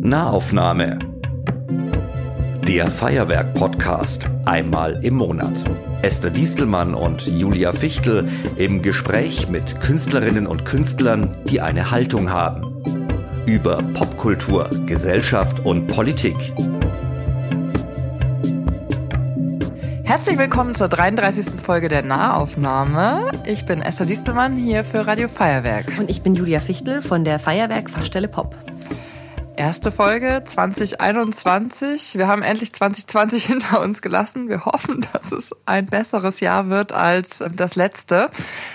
Nahaufnahme. Der Feuerwerk-Podcast einmal im Monat. Esther Diestelmann und Julia Fichtel im Gespräch mit Künstlerinnen und Künstlern, die eine Haltung haben. Über Popkultur, Gesellschaft und Politik. Herzlich willkommen zur 33. Folge der Nahaufnahme. Ich bin Esther Diestelmann hier für Radio Feuerwerk. Und ich bin Julia Fichtel von der Feuerwerk Fachstelle Pop. Erste Folge 2021. Wir haben endlich 2020 hinter uns gelassen. Wir hoffen, dass es ein besseres Jahr wird als das letzte.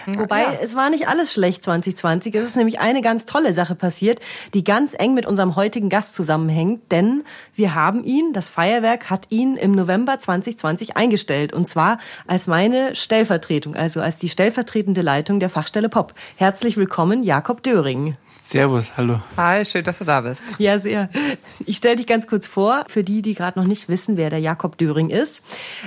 Wobei ja. es war nicht alles schlecht 2020. Es ist nämlich eine ganz tolle Sache passiert, die ganz eng mit unserem heutigen Gast zusammenhängt. Denn wir haben ihn, das Feuerwerk hat ihn im November 2020 eingestellt. Und zwar als meine Stellvertretung, also als die stellvertretende Leitung der Fachstelle Pop. Herzlich willkommen, Jakob Döring. Servus, hallo. Hi, schön, dass du da bist. Ja, sehr. Ich stelle dich ganz kurz vor, für die, die gerade noch nicht wissen, wer der Jakob Döring ist.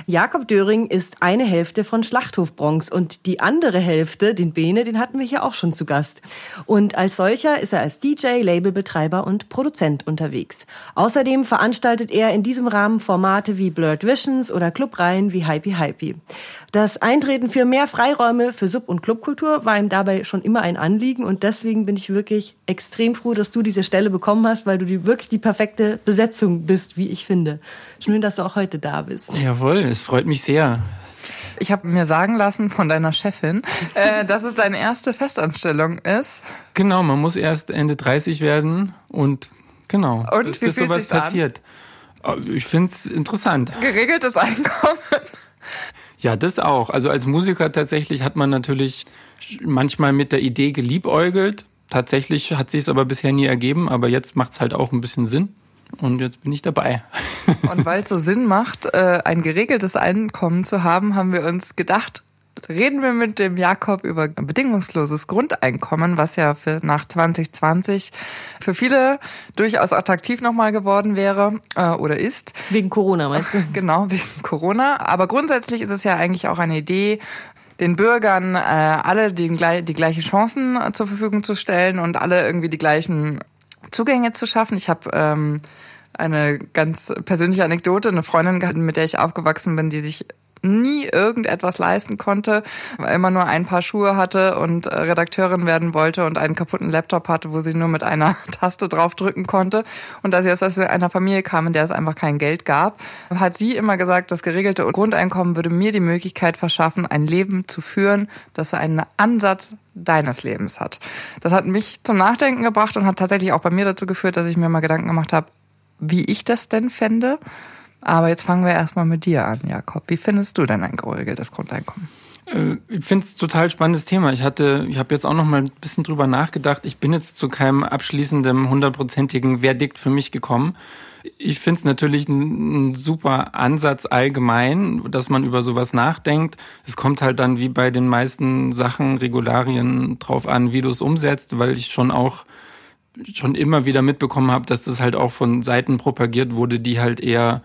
Jakob Döring ist eine Hälfte von Schlachthof Bronx und die andere Hälfte, den Bene, den hatten wir hier auch schon zu Gast. Und als solcher ist er als DJ, Labelbetreiber und Produzent unterwegs. Außerdem veranstaltet er in diesem Rahmen Formate wie Blurred Visions oder Clubreihen wie Hypey Hypey. Das Eintreten für mehr Freiräume für Sub- und Clubkultur war ihm dabei schon immer ein Anliegen und deswegen bin ich wirklich extrem froh, dass du diese Stelle bekommen hast, weil du die, wirklich die perfekte Besetzung bist, wie ich finde. Schön, dass du auch heute da bist. Jawohl, es freut mich sehr. Ich habe mir sagen lassen von deiner Chefin, äh, dass es deine erste Festanstellung ist. Genau, man muss erst Ende 30 werden und genau, und bis, wie bis sowas passiert. An? Ich finde es interessant. Geregeltes Einkommen. Ja, das auch. Also als Musiker tatsächlich hat man natürlich manchmal mit der Idee geliebäugelt, Tatsächlich hat sich es aber bisher nie ergeben, aber jetzt macht es halt auch ein bisschen Sinn. Und jetzt bin ich dabei. Und weil es so Sinn macht, äh, ein geregeltes Einkommen zu haben, haben wir uns gedacht, reden wir mit dem Jakob über ein bedingungsloses Grundeinkommen, was ja für nach 2020 für viele durchaus attraktiv nochmal geworden wäre äh, oder ist. Wegen Corona, meinst du? Genau, wegen Corona. Aber grundsätzlich ist es ja eigentlich auch eine Idee, den Bürgern äh, alle die, die gleichen Chancen äh, zur Verfügung zu stellen und alle irgendwie die gleichen Zugänge zu schaffen. Ich habe ähm, eine ganz persönliche Anekdote, eine Freundin gehabt, mit der ich aufgewachsen bin, die sich nie irgendetwas leisten konnte, immer nur ein paar Schuhe hatte und äh, Redakteurin werden wollte und einen kaputten Laptop hatte, wo sie nur mit einer Taste draufdrücken konnte. Und da sie aus einer Familie kam, in der es einfach kein Geld gab, hat sie immer gesagt, das geregelte Grundeinkommen würde mir die Möglichkeit verschaffen, ein Leben zu führen, das einen Ansatz deines Lebens hat. Das hat mich zum Nachdenken gebracht und hat tatsächlich auch bei mir dazu geführt, dass ich mir mal Gedanken gemacht habe, wie ich das denn fände. Aber jetzt fangen wir erstmal mit dir an, Jakob. Wie findest du denn ein geregeltes Grundeinkommen? Äh, ich finde es total spannendes Thema. Ich hatte, ich habe jetzt auch noch mal ein bisschen drüber nachgedacht. Ich bin jetzt zu keinem abschließenden hundertprozentigen Verdikt für mich gekommen. Ich finde es natürlich ein, super Ansatz allgemein, dass man über sowas nachdenkt. Es kommt halt dann wie bei den meisten Sachen, Regularien drauf an, wie du es umsetzt, weil ich schon auch schon immer wieder mitbekommen habe, dass das halt auch von Seiten propagiert wurde, die halt eher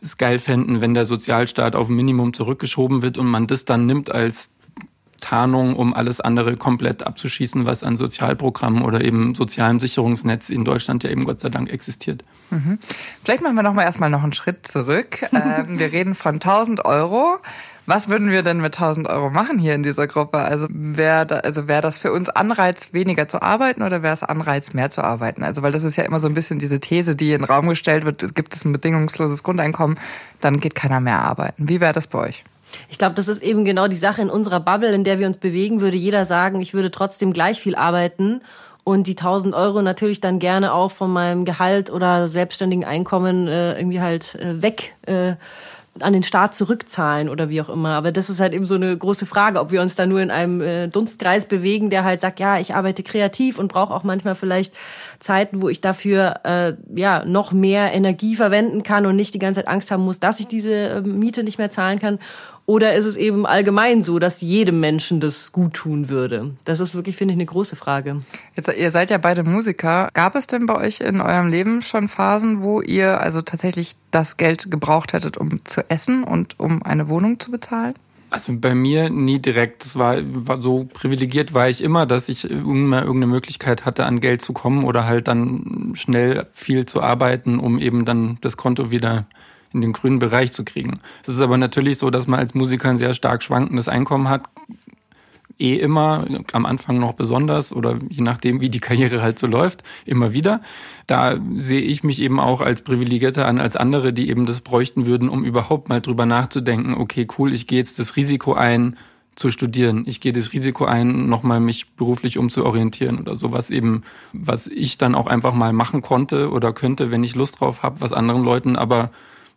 es geil fänden, wenn der Sozialstaat auf ein Minimum zurückgeschoben wird und man das dann nimmt als Tarnung, um alles andere komplett abzuschießen, was an Sozialprogrammen oder eben sozialem Sicherungsnetz in Deutschland ja eben Gott sei Dank existiert. Mhm. Vielleicht machen wir noch mal erstmal noch einen Schritt zurück. ähm, wir reden von 1000 Euro. Was würden wir denn mit 1000 Euro machen hier in dieser Gruppe? Also wäre da, also wäre das für uns Anreiz, weniger zu arbeiten oder wäre es Anreiz, mehr zu arbeiten? Also weil das ist ja immer so ein bisschen diese These, die in den Raum gestellt wird, gibt es ein bedingungsloses Grundeinkommen, dann geht keiner mehr arbeiten. Wie wäre das bei euch? Ich glaube, das ist eben genau die Sache in unserer Bubble, in der wir uns bewegen, würde jeder sagen, ich würde trotzdem gleich viel arbeiten und die 1000 Euro natürlich dann gerne auch von meinem Gehalt oder selbstständigen Einkommen äh, irgendwie halt äh, weg äh, an den Staat zurückzahlen oder wie auch immer. Aber das ist halt eben so eine große Frage, ob wir uns da nur in einem äh, Dunstkreis bewegen, der halt sagt, ja, ich arbeite kreativ und brauche auch manchmal vielleicht Zeiten, wo ich dafür äh, ja noch mehr Energie verwenden kann und nicht die ganze Zeit Angst haben muss, dass ich diese äh, Miete nicht mehr zahlen kann. Oder ist es eben allgemein so, dass jedem Menschen das gut tun würde? Das ist wirklich, finde ich, eine große Frage. Jetzt, ihr seid ja beide Musiker. Gab es denn bei euch in eurem Leben schon Phasen, wo ihr also tatsächlich das Geld gebraucht hättet, um zu essen und um eine Wohnung zu bezahlen? Also bei mir nie direkt. Das war, war so privilegiert war ich immer, dass ich immer irgendeine Möglichkeit hatte, an Geld zu kommen oder halt dann schnell viel zu arbeiten, um eben dann das Konto wieder in den grünen Bereich zu kriegen. Es ist aber natürlich so, dass man als Musiker ein sehr stark schwankendes Einkommen hat. Eh immer, am Anfang noch besonders oder je nachdem, wie die Karriere halt so läuft, immer wieder. Da sehe ich mich eben auch als privilegierter an als andere, die eben das bräuchten würden, um überhaupt mal drüber nachzudenken, okay, cool, ich gehe jetzt das Risiko ein, zu studieren. Ich gehe das Risiko ein, nochmal mich beruflich umzuorientieren oder sowas eben, was ich dann auch einfach mal machen konnte oder könnte, wenn ich Lust drauf habe, was anderen Leuten aber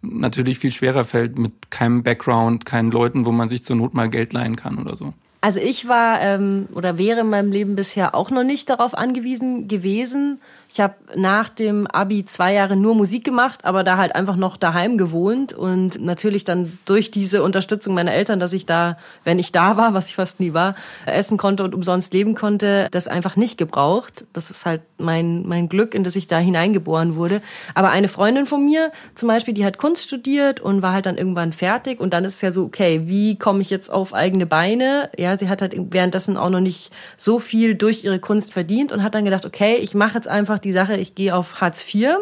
natürlich viel schwerer fällt mit keinem Background, keinen Leuten, wo man sich zur Not mal Geld leihen kann oder so. Also ich war ähm, oder wäre in meinem Leben bisher auch noch nicht darauf angewiesen gewesen, ich habe nach dem Abi zwei Jahre nur Musik gemacht, aber da halt einfach noch daheim gewohnt und natürlich dann durch diese Unterstützung meiner Eltern, dass ich da, wenn ich da war, was ich fast nie war, essen konnte und umsonst leben konnte, das einfach nicht gebraucht. Das ist halt mein, mein Glück, in das ich da hineingeboren wurde. Aber eine Freundin von mir zum Beispiel, die hat Kunst studiert und war halt dann irgendwann fertig und dann ist es ja so, okay, wie komme ich jetzt auf eigene Beine? Ja, sie hat halt währenddessen auch noch nicht so viel durch ihre Kunst verdient und hat dann gedacht, okay, ich mache jetzt einfach die Sache, ich gehe auf Hartz IV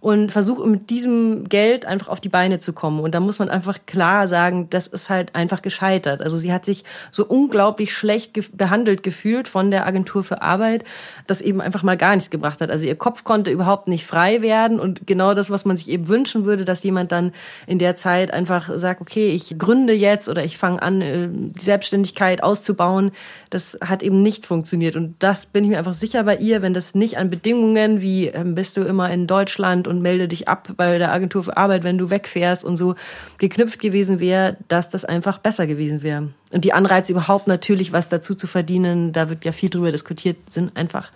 und versuche mit diesem Geld einfach auf die Beine zu kommen. Und da muss man einfach klar sagen, das ist halt einfach gescheitert. Also sie hat sich so unglaublich schlecht ge behandelt gefühlt von der Agentur für Arbeit, das eben einfach mal gar nichts gebracht hat. Also ihr Kopf konnte überhaupt nicht frei werden und genau das, was man sich eben wünschen würde, dass jemand dann in der Zeit einfach sagt, okay, ich gründe jetzt oder ich fange an, äh, die Selbstständigkeit auszubauen, das hat eben nicht funktioniert. Und das bin ich mir einfach sicher bei ihr, wenn das nicht an Bedingungen wie ähm, bist du immer in Deutschland und melde dich ab bei der Agentur für Arbeit, wenn du wegfährst und so geknüpft gewesen wäre, dass das einfach besser gewesen wäre. Und die Anreize überhaupt natürlich was dazu zu verdienen, da wird ja viel drüber diskutiert, sind einfach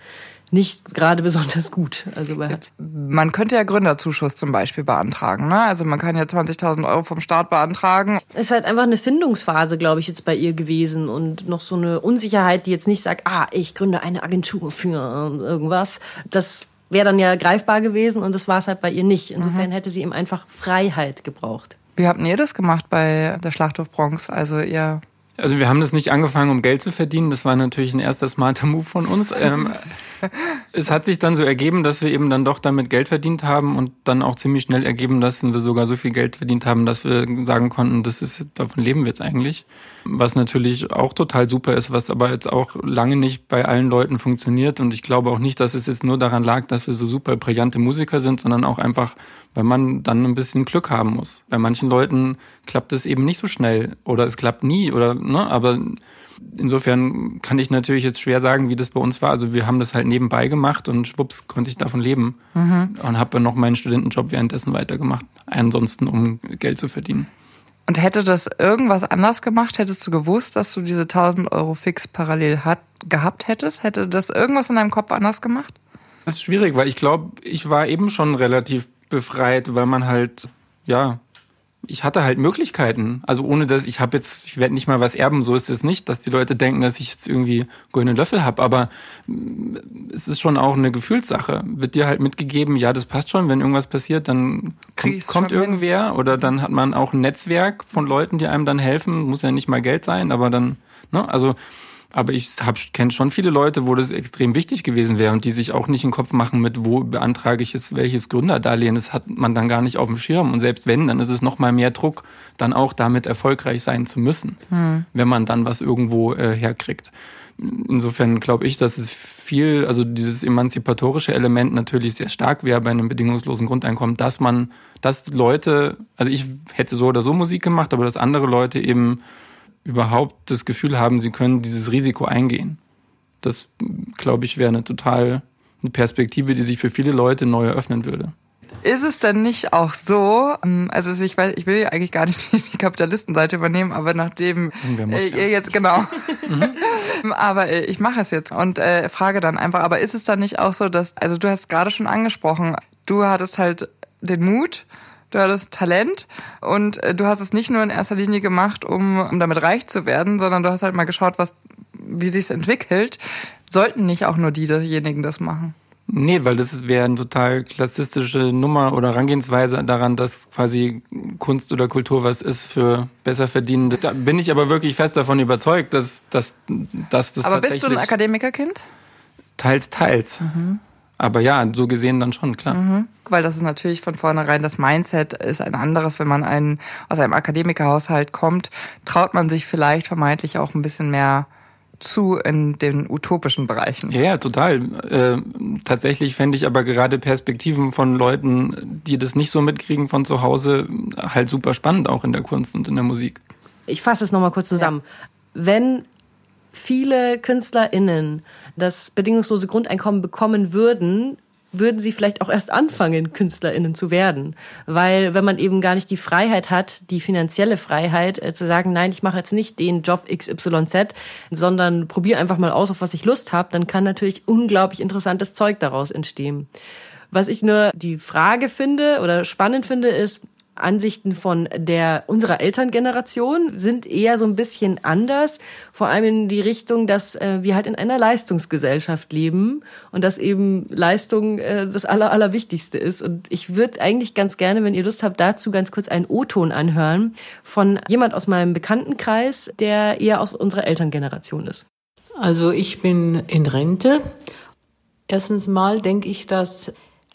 nicht gerade besonders gut. Also man könnte ja Gründerzuschuss zum Beispiel beantragen. Ne? Also man kann ja 20.000 Euro vom Staat beantragen. Es ist halt einfach eine Findungsphase, glaube ich, jetzt bei ihr gewesen und noch so eine Unsicherheit, die jetzt nicht sagt, ah, ich gründe eine Agentur für irgendwas. Das wäre dann ja greifbar gewesen und das war es halt bei ihr nicht. Insofern mhm. hätte sie ihm einfach Freiheit gebraucht. Wie habt ihr das gemacht bei der Schlachthof Bronx? Also ihr also wir haben das nicht angefangen, um Geld zu verdienen. Das war natürlich ein erster smarter Move von uns. Ähm, es hat sich dann so ergeben, dass wir eben dann doch damit Geld verdient haben und dann auch ziemlich schnell ergeben, dass wir sogar so viel Geld verdient haben, dass wir sagen konnten, das ist, davon leben wir jetzt eigentlich. Was natürlich auch total super ist, was aber jetzt auch lange nicht bei allen Leuten funktioniert. Und ich glaube auch nicht, dass es jetzt nur daran lag, dass wir so super brillante Musiker sind, sondern auch einfach, weil man dann ein bisschen Glück haben muss. Bei manchen Leuten klappt es eben nicht so schnell oder es klappt nie oder, ne, aber insofern kann ich natürlich jetzt schwer sagen, wie das bei uns war. Also wir haben das halt nebenbei gemacht und schwupps konnte ich davon leben mhm. und habe noch meinen Studentenjob währenddessen weitergemacht. Ansonsten, um Geld zu verdienen. Und hätte das irgendwas anders gemacht? Hättest du gewusst, dass du diese 1000 Euro fix parallel hat, gehabt hättest? Hätte das irgendwas in deinem Kopf anders gemacht? Das ist schwierig, weil ich glaube, ich war eben schon relativ befreit, weil man halt, ja, ich hatte halt Möglichkeiten. Also ohne dass ich habe jetzt, ich werde nicht mal was erben, so ist es nicht, dass die Leute denken, dass ich jetzt irgendwie goldene Löffel habe. Aber mm, es ist schon auch eine Gefühlssache. Wird dir halt mitgegeben, ja, das passt schon, wenn irgendwas passiert, dann kommt, kommt irgendwer hin. oder dann hat man auch ein Netzwerk von Leuten, die einem dann helfen. Muss ja nicht mal Geld sein, aber dann, ne, also aber ich kenne schon viele Leute, wo das extrem wichtig gewesen wäre und die sich auch nicht im Kopf machen mit, wo beantrage ich jetzt welches Gründerdarlehen. Das hat man dann gar nicht auf dem Schirm. Und selbst wenn, dann ist es noch mal mehr Druck, dann auch damit erfolgreich sein zu müssen, hm. wenn man dann was irgendwo äh, herkriegt. Insofern glaube ich, dass es viel, also dieses emanzipatorische Element natürlich sehr stark wäre bei einem bedingungslosen Grundeinkommen, dass man, dass Leute, also ich hätte so oder so Musik gemacht, aber dass andere Leute eben überhaupt das Gefühl haben, sie können dieses Risiko eingehen. Das, glaube ich, wäre eine total eine Perspektive, die sich für viele Leute neu eröffnen würde. Ist es denn nicht auch so, ähm, also ich weiß, ich will ja eigentlich gar nicht die Kapitalistenseite übernehmen, aber nachdem muss, äh, ihr ja. jetzt genau, mhm. aber äh, ich mache es jetzt und äh, frage dann einfach, aber ist es dann nicht auch so, dass, also du hast gerade schon angesprochen, du hattest halt den Mut, du hattest Talent und äh, du hast es nicht nur in erster Linie gemacht, um, um damit reich zu werden, sondern du hast halt mal geschaut, was, wie sich's entwickelt. Sollten nicht auch nur diejenigen das machen? Nee, weil das wäre eine total klassistische Nummer oder Herangehensweise daran, dass quasi Kunst oder Kultur was ist für besser verdienende. Da bin ich aber wirklich fest davon überzeugt, dass, dass, dass das Aber bist du ein Akademikerkind? Teils, teils. Mhm. Aber ja, so gesehen dann schon, klar. Mhm. Weil das ist natürlich von vornherein, das Mindset ist ein anderes, wenn man einen, aus einem Akademikerhaushalt kommt, traut man sich vielleicht vermeintlich auch ein bisschen mehr zu in den utopischen Bereichen. Ja, ja total. Äh, tatsächlich fände ich aber gerade Perspektiven von Leuten, die das nicht so mitkriegen von zu Hause, halt super spannend, auch in der Kunst und in der Musik. Ich fasse es nochmal kurz zusammen. Ja. Wenn viele KünstlerInnen das bedingungslose Grundeinkommen bekommen würden, würden sie vielleicht auch erst anfangen, KünstlerInnen zu werden. Weil wenn man eben gar nicht die Freiheit hat, die finanzielle Freiheit, äh, zu sagen, nein, ich mache jetzt nicht den Job XYZ, sondern probiere einfach mal aus, auf was ich Lust habe, dann kann natürlich unglaublich interessantes Zeug daraus entstehen. Was ich nur die Frage finde oder spannend finde, ist, Ansichten von der unserer Elterngeneration sind eher so ein bisschen anders, vor allem in die Richtung, dass äh, wir halt in einer Leistungsgesellschaft leben und dass eben Leistung äh, das aller allerwichtigste ist und ich würde eigentlich ganz gerne, wenn ihr Lust habt, dazu ganz kurz einen O-Ton anhören von jemand aus meinem Bekanntenkreis, der eher aus unserer Elterngeneration ist. Also ich bin in Rente. Erstens mal denke ich, dass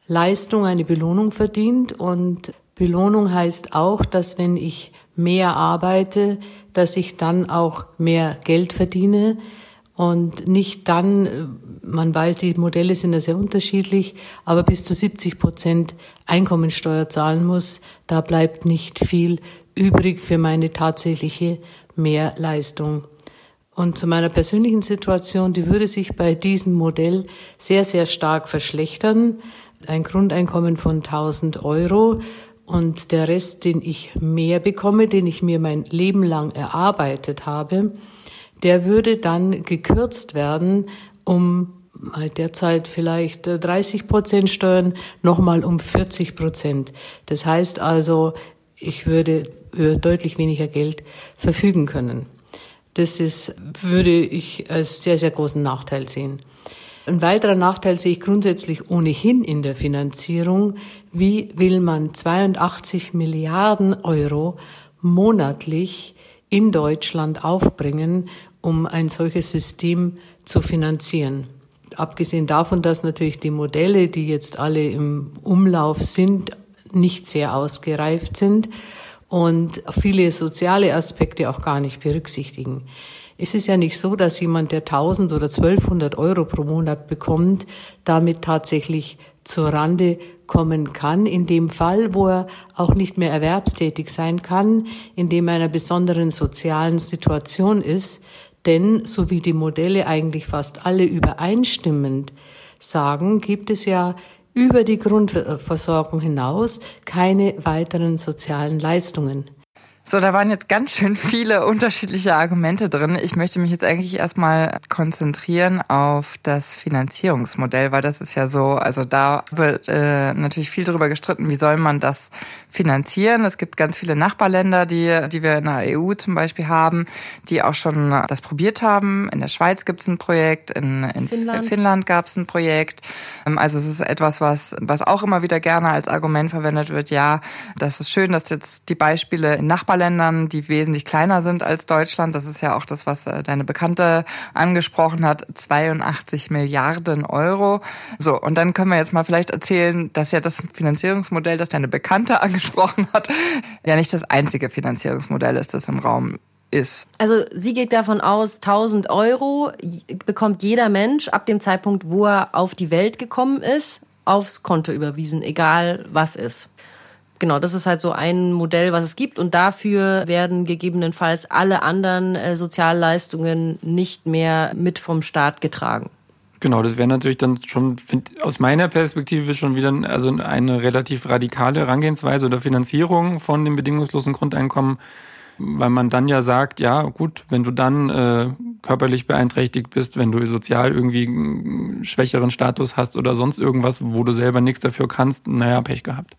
Leistung eine Belohnung verdient und Belohnung heißt auch, dass wenn ich mehr arbeite, dass ich dann auch mehr Geld verdiene und nicht dann, man weiß, die Modelle sind ja sehr unterschiedlich, aber bis zu 70 Prozent Einkommensteuer zahlen muss. Da bleibt nicht viel übrig für meine tatsächliche Mehrleistung. Und zu meiner persönlichen Situation, die würde sich bei diesem Modell sehr, sehr stark verschlechtern. Ein Grundeinkommen von 1000 Euro und der Rest, den ich mehr bekomme, den ich mir mein Leben lang erarbeitet habe, der würde dann gekürzt werden, um derzeit vielleicht 30 äh, Prozent Steuern, nochmal um 40 Prozent. Das heißt also, ich würde über deutlich weniger Geld verfügen können. Das ist, würde ich als sehr, sehr großen Nachteil sehen. Ein weiterer Nachteil sehe ich grundsätzlich ohnehin in der Finanzierung. Wie will man 82 Milliarden Euro monatlich in Deutschland aufbringen, um ein solches System zu finanzieren? Abgesehen davon, dass natürlich die Modelle, die jetzt alle im Umlauf sind, nicht sehr ausgereift sind und viele soziale Aspekte auch gar nicht berücksichtigen. Es ist ja nicht so, dass jemand, der 1000 oder 1200 Euro pro Monat bekommt, damit tatsächlich zur Rande kommen kann. In dem Fall, wo er auch nicht mehr erwerbstätig sein kann, in dem er einer besonderen sozialen Situation ist. Denn, so wie die Modelle eigentlich fast alle übereinstimmend sagen, gibt es ja über die Grundversorgung hinaus keine weiteren sozialen Leistungen. So, da waren jetzt ganz schön viele unterschiedliche Argumente drin. Ich möchte mich jetzt eigentlich erstmal konzentrieren auf das Finanzierungsmodell, weil das ist ja so, also da wird äh, natürlich viel darüber gestritten, wie soll man das finanzieren. Es gibt ganz viele Nachbarländer, die, die wir in der EU zum Beispiel haben, die auch schon das probiert haben. In der Schweiz gibt es ein Projekt, in, in Finnland, Finnland gab es ein Projekt. Ähm, also es ist etwas, was, was auch immer wieder gerne als Argument verwendet wird. Ja, das ist schön, dass jetzt die Beispiele in Nachbarländern Nachbarländern, die wesentlich kleiner sind als Deutschland. Das ist ja auch das, was äh, deine Bekannte angesprochen hat. 82 Milliarden Euro. So, und dann können wir jetzt mal vielleicht erzählen, dass ja das Finanzierungsmodell, das deine Bekannte angesprochen hat, ja nicht das einzige Finanzierungsmodell ist, das im Raum ist. Also sie geht davon aus, 1000 Euro bekommt jeder Mensch ab dem Zeitpunkt, wo er auf die Welt gekommen ist, aufs Konto überwiesen, egal was ist. Genau, das ist halt so ein Modell, was es gibt. Und dafür werden gegebenenfalls alle anderen äh, Sozialleistungen nicht mehr mit vom Staat getragen. Genau, das wäre natürlich dann schon find, aus meiner Perspektive schon wieder also eine relativ radikale Herangehensweise oder Finanzierung von dem bedingungslosen Grundeinkommen, weil man dann ja sagt, ja gut, wenn du dann äh, körperlich beeinträchtigt bist, wenn du sozial irgendwie einen schwächeren Status hast oder sonst irgendwas, wo du selber nichts dafür kannst, naja, Pech gehabt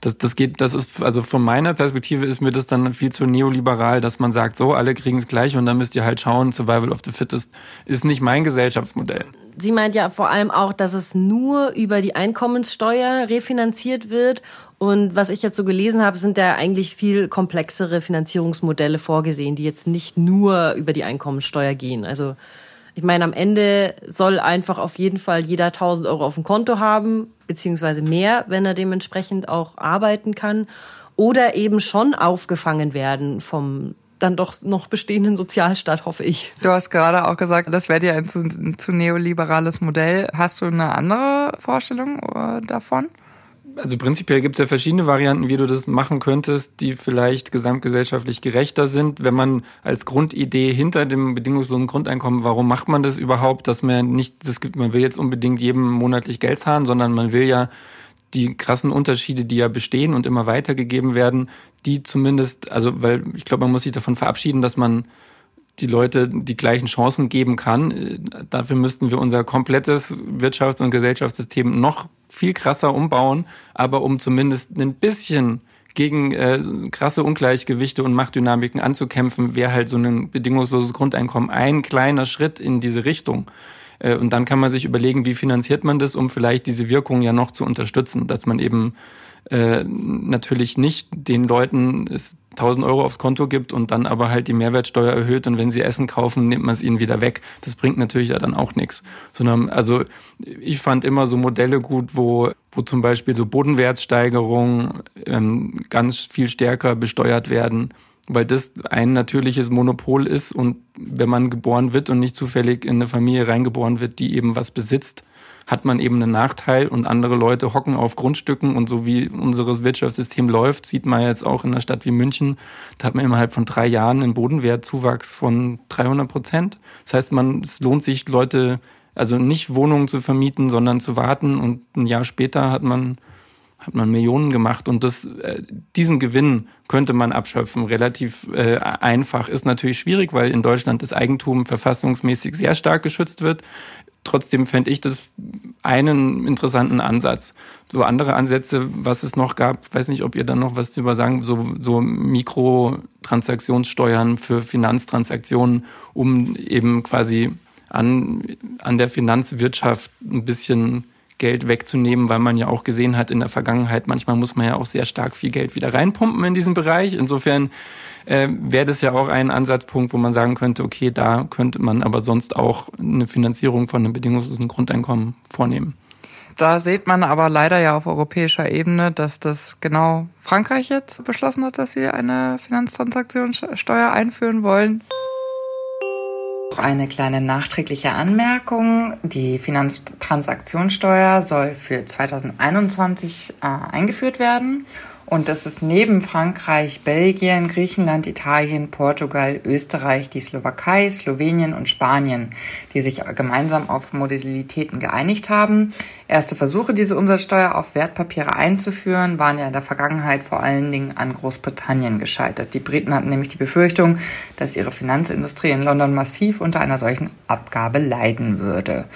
Das, das geht, das ist, also von meiner Perspektive ist mir das dann viel zu neoliberal, dass man sagt, so, alle kriegen es gleich und dann müsst ihr halt schauen, Survival of the Fittest ist nicht mein Gesellschaftsmodell. Sie meint ja vor allem auch, dass es nur über die Einkommenssteuer refinanziert wird. Und was ich jetzt so gelesen habe, sind da eigentlich viel komplexere Finanzierungsmodelle vorgesehen, die jetzt nicht nur über die Einkommenssteuer gehen. Also ich meine, am Ende soll einfach auf jeden Fall jeder 1000 Euro auf dem Konto haben, beziehungsweise mehr, wenn er dementsprechend auch arbeiten kann. Oder eben schon aufgefangen werden vom dann doch noch bestehenden Sozialstaat, hoffe ich. Du hast gerade auch gesagt, das wäre dir ein zu, ein zu neoliberales Modell. Hast du eine andere Vorstellung äh, davon? Also prinzipiell gibt es ja verschiedene Varianten, wie du das machen könntest, die vielleicht gesamtgesellschaftlich gerechter sind. Wenn man als Grundidee hinter dem bedingungslosen Grundeinkommen, warum macht man das überhaupt, dass man nicht, das gibt, man will jetzt unbedingt jedem monatlich Geld zahlen, sondern man will ja die krassen Unterschiede, die ja bestehen und immer weitergegeben werden, die zumindest, also weil ich glaube, man muss sich davon verabschieden, dass man die Leute die gleichen Chancen geben kann. Dafür müssten wir unser komplettes Wirtschafts- und Gesellschaftssystem noch viel krasser umbauen, aber um zumindest ein bisschen gegen äh, krasse Ungleichgewichte und Machtdynamiken anzukämpfen, wäre halt so ein bedingungsloses Grundeinkommen ein kleiner Schritt in diese Richtung. Äh, und dann kann man sich überlegen, wie finanziert man das, um vielleicht diese Wirkung ja noch zu unterstützen, dass man eben äh, natürlich nicht den Leuten es 1000 Euro aufs Konto gibt und dann aber halt die Mehrwertsteuer erhöht und wenn sie Essen kaufen, nimmt man es ihnen wieder weg. Das bringt natürlich ja dann auch nichts. Sondern, also ich fand immer so Modelle gut, wo, wo zum Beispiel so Bodenwertsteigerungen ähm, ganz viel stärker besteuert werden, weil das ein natürliches Monopol ist und wenn man geboren wird und nicht zufällig in eine Familie reingeboren wird, die eben was besitzt, hat man eben einen Nachteil und andere Leute hocken auf Grundstücken und so wie unser Wirtschaftssystem läuft, sieht man jetzt auch in einer Stadt wie München, da hat man innerhalb von drei Jahren einen Bodenwertzuwachs von 300 Prozent. Das heißt, man, es lohnt sich Leute, also nicht Wohnungen zu vermieten, sondern zu warten und ein Jahr später hat man hat man Millionen gemacht und das, äh, diesen Gewinn könnte man abschöpfen. Relativ äh, einfach ist natürlich schwierig, weil in Deutschland das Eigentum verfassungsmäßig sehr stark geschützt wird trotzdem fände ich das einen interessanten Ansatz. So andere Ansätze, was es noch gab, weiß nicht, ob ihr dann noch was drüber sagen, so, so Mikrotransaktionssteuern für Finanztransaktionen, um eben quasi an, an der Finanzwirtschaft ein bisschen Geld wegzunehmen, weil man ja auch gesehen hat in der Vergangenheit, manchmal muss man ja auch sehr stark viel Geld wieder reinpumpen in diesen Bereich. Insofern äh, wäre das ja auch ein Ansatzpunkt, wo man sagen könnte, okay, da könnte man aber sonst auch eine Finanzierung von einem bedingungslosen Grundeinkommen vornehmen. Da sieht man aber leider ja auf europäischer Ebene, dass das genau Frankreich jetzt beschlossen hat, dass sie eine Finanztransaktionssteuer einführen wollen. Eine kleine nachträgliche Anmerkung. Die Finanztransaktionssteuer soll für 2021 äh, eingeführt werden. Und das ist neben Frankreich, Belgien, Griechenland, Italien, Portugal, Österreich, die Slowakei, Slowenien und Spanien, die sich gemeinsam auf Modalitäten geeinigt haben. Erste Versuche, diese Umsatzsteuer auf Wertpapiere einzuführen, waren ja in der Vergangenheit vor allen Dingen an Großbritannien gescheitert. Die Briten hatten nämlich die Befürchtung, dass ihre Finanzindustrie in London massiv unter einer solchen Abgabe leiden würde.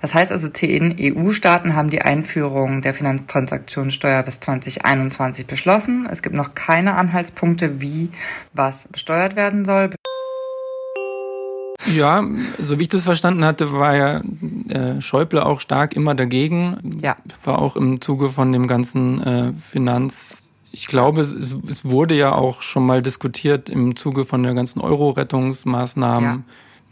Das heißt also, zehn EU-Staaten haben die Einführung der Finanztransaktionssteuer bis 2021 beschlossen. Es gibt noch keine Anhaltspunkte, wie was besteuert werden soll. Ja, so wie ich das verstanden hatte, war ja äh, Schäuble auch stark immer dagegen. Ja. War auch im Zuge von dem ganzen äh, Finanz. Ich glaube, es, es wurde ja auch schon mal diskutiert im Zuge von der ganzen Euro-Rettungsmaßnahmen. Ja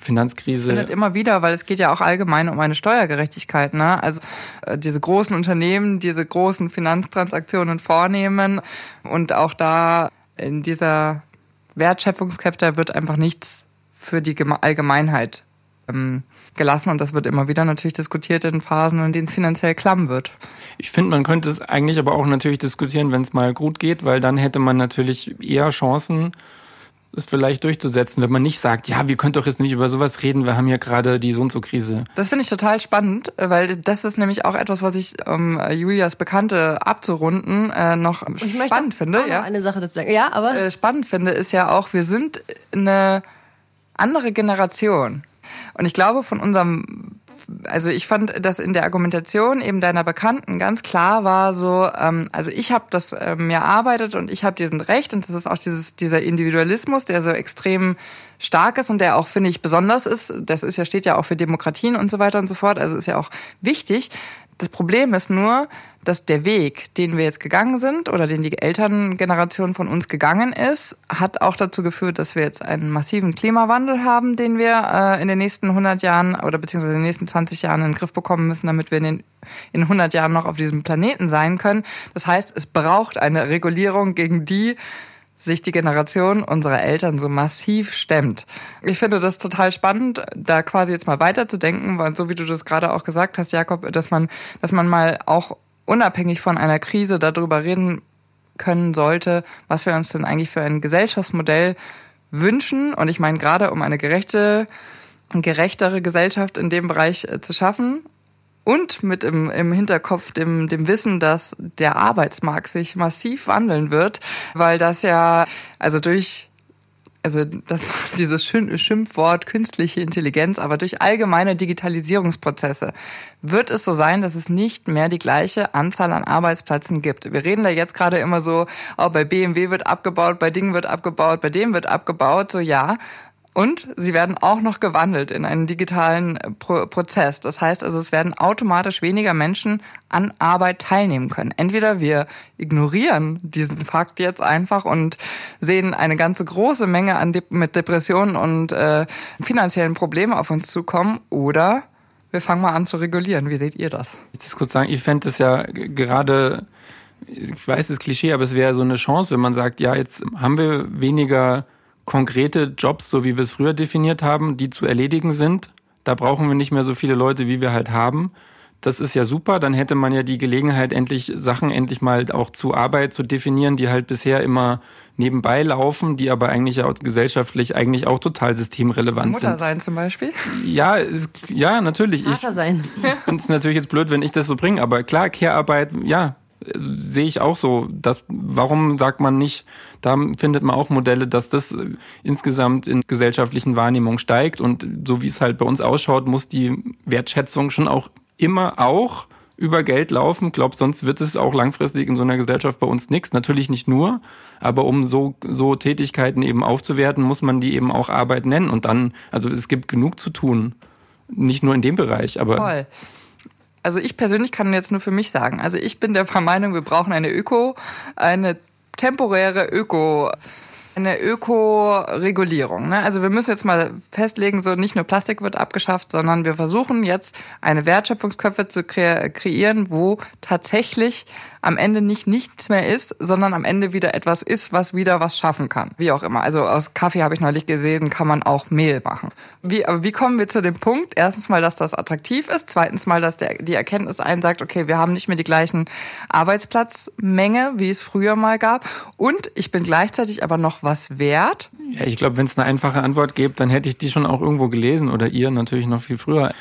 Finanzkrise. Findet immer wieder, weil es geht ja auch allgemein um eine Steuergerechtigkeit. Ne? Also äh, diese großen Unternehmen, diese großen Finanztransaktionen vornehmen und auch da in dieser Wertschöpfungskette wird einfach nichts für die Allgemeinheit ähm, gelassen und das wird immer wieder natürlich diskutiert in Phasen, in denen es finanziell klamm wird. Ich finde, man könnte es eigentlich aber auch natürlich diskutieren, wenn es mal gut geht, weil dann hätte man natürlich eher Chancen, es vielleicht durchzusetzen, wenn man nicht sagt, ja, wir können doch jetzt nicht über sowas reden, wir haben ja gerade die so und so Krise. Das finde ich total spannend, weil das ist nämlich auch etwas, was ich um Julias Bekannte abzurunden äh, noch ich spannend finde. Auch ja, eine Sache dazu sagen. Ja, aber äh, spannend finde ist ja auch, wir sind eine andere Generation und ich glaube von unserem also ich fand, dass in der Argumentation eben deiner Bekannten ganz klar war so, ähm, also ich habe das äh, mir erarbeitet und ich habe diesen Recht und das ist auch dieses dieser Individualismus, der so extrem stark ist und der auch finde ich besonders ist. Das ist ja steht ja auch für Demokratien und so weiter und so fort. Also ist ja auch wichtig. Das Problem ist nur, dass der Weg, den wir jetzt gegangen sind oder den die Elterngeneration von uns gegangen ist, hat auch dazu geführt, dass wir jetzt einen massiven Klimawandel haben, den wir äh, in den nächsten 100 Jahren oder beziehungsweise in den nächsten 20 Jahren in den Griff bekommen müssen, damit wir in, den, in 100 Jahren noch auf diesem Planeten sein können. Das heißt, es braucht eine Regulierung, gegen die sich die Generation unserer Eltern so massiv stemmt. Ich finde das total spannend, da quasi jetzt mal weiterzudenken, weil so wie du das gerade auch gesagt hast, Jakob, dass man, dass man mal auch unabhängig von einer Krise darüber reden können sollte, was wir uns denn eigentlich für ein Gesellschaftsmodell wünschen. Und ich meine, gerade um eine gerechte, gerechtere Gesellschaft in dem Bereich äh, zu schaffen, und mit im, im Hinterkopf dem, dem Wissen, dass der Arbeitsmarkt sich massiv wandeln wird, weil das ja, also durch also das, dieses Schimpfwort künstliche Intelligenz, aber durch allgemeine Digitalisierungsprozesse wird es so sein, dass es nicht mehr die gleiche Anzahl an Arbeitsplätzen gibt. Wir reden da jetzt gerade immer so, oh, bei BMW wird abgebaut, bei Dingen wird abgebaut, bei dem wird abgebaut, so ja. Und sie werden auch noch gewandelt in einen digitalen äh, Pro Prozess. Das heißt also, es werden automatisch weniger Menschen an Arbeit teilnehmen können. Entweder wir ignorieren diesen Fakt jetzt einfach und sehen eine ganze große Menge an De mit Depressionen und äh, finanziellen Problemen auf uns zukommen, oder wir fangen mal an zu regulieren. Wie seht ihr das? Ich das kurz sagen, ich fände es ja gerade, ich weiß, es Klischee, aber es wäre so eine Chance, wenn man sagt, ja, jetzt haben wir weniger konkrete Jobs, so wie wir es früher definiert haben, die zu erledigen sind. Da brauchen wir nicht mehr so viele Leute, wie wir halt haben. Das ist ja super. Dann hätte man ja die Gelegenheit, endlich Sachen endlich mal auch zu Arbeit zu definieren, die halt bisher immer nebenbei laufen, die aber eigentlich ja gesellschaftlich eigentlich auch total systemrelevant Mutter sind. Mutter sein zum Beispiel? Ja, ist, ja, natürlich. Vater sein. Und es ist natürlich jetzt blöd, wenn ich das so bringe, aber klar, Care-Arbeit, ja, sehe ich auch so. Das, warum sagt man nicht, da findet man auch Modelle, dass das insgesamt in gesellschaftlichen Wahrnehmung steigt und so wie es halt bei uns ausschaut, muss die Wertschätzung schon auch immer auch über Geld laufen. Ich glaube, sonst wird es auch langfristig in so einer Gesellschaft bei uns nichts. Natürlich nicht nur, aber um so, so Tätigkeiten eben aufzuwerten, muss man die eben auch Arbeit nennen. Und dann, also es gibt genug zu tun. Nicht nur in dem Bereich, aber. Voll also ich persönlich kann jetzt nur für mich sagen, also ich bin der Meinung, wir brauchen eine Öko, eine temporäre Öko eine Ökoregulierung. Ne? Also wir müssen jetzt mal festlegen, so nicht nur Plastik wird abgeschafft, sondern wir versuchen jetzt eine Wertschöpfungsköpfe zu kre kreieren, wo tatsächlich am Ende nicht nichts mehr ist, sondern am Ende wieder etwas ist, was wieder was schaffen kann. Wie auch immer. Also aus Kaffee habe ich neulich gesehen, kann man auch Mehl machen. Wie, aber wie kommen wir zu dem Punkt? Erstens mal, dass das attraktiv ist. Zweitens mal, dass der, die Erkenntnis einsagt, okay, wir haben nicht mehr die gleichen Arbeitsplatzmenge, wie es früher mal gab. Und ich bin gleichzeitig aber noch was wert. Ja, ich glaube, wenn es eine einfache Antwort gibt, dann hätte ich die schon auch irgendwo gelesen oder ihr natürlich noch viel früher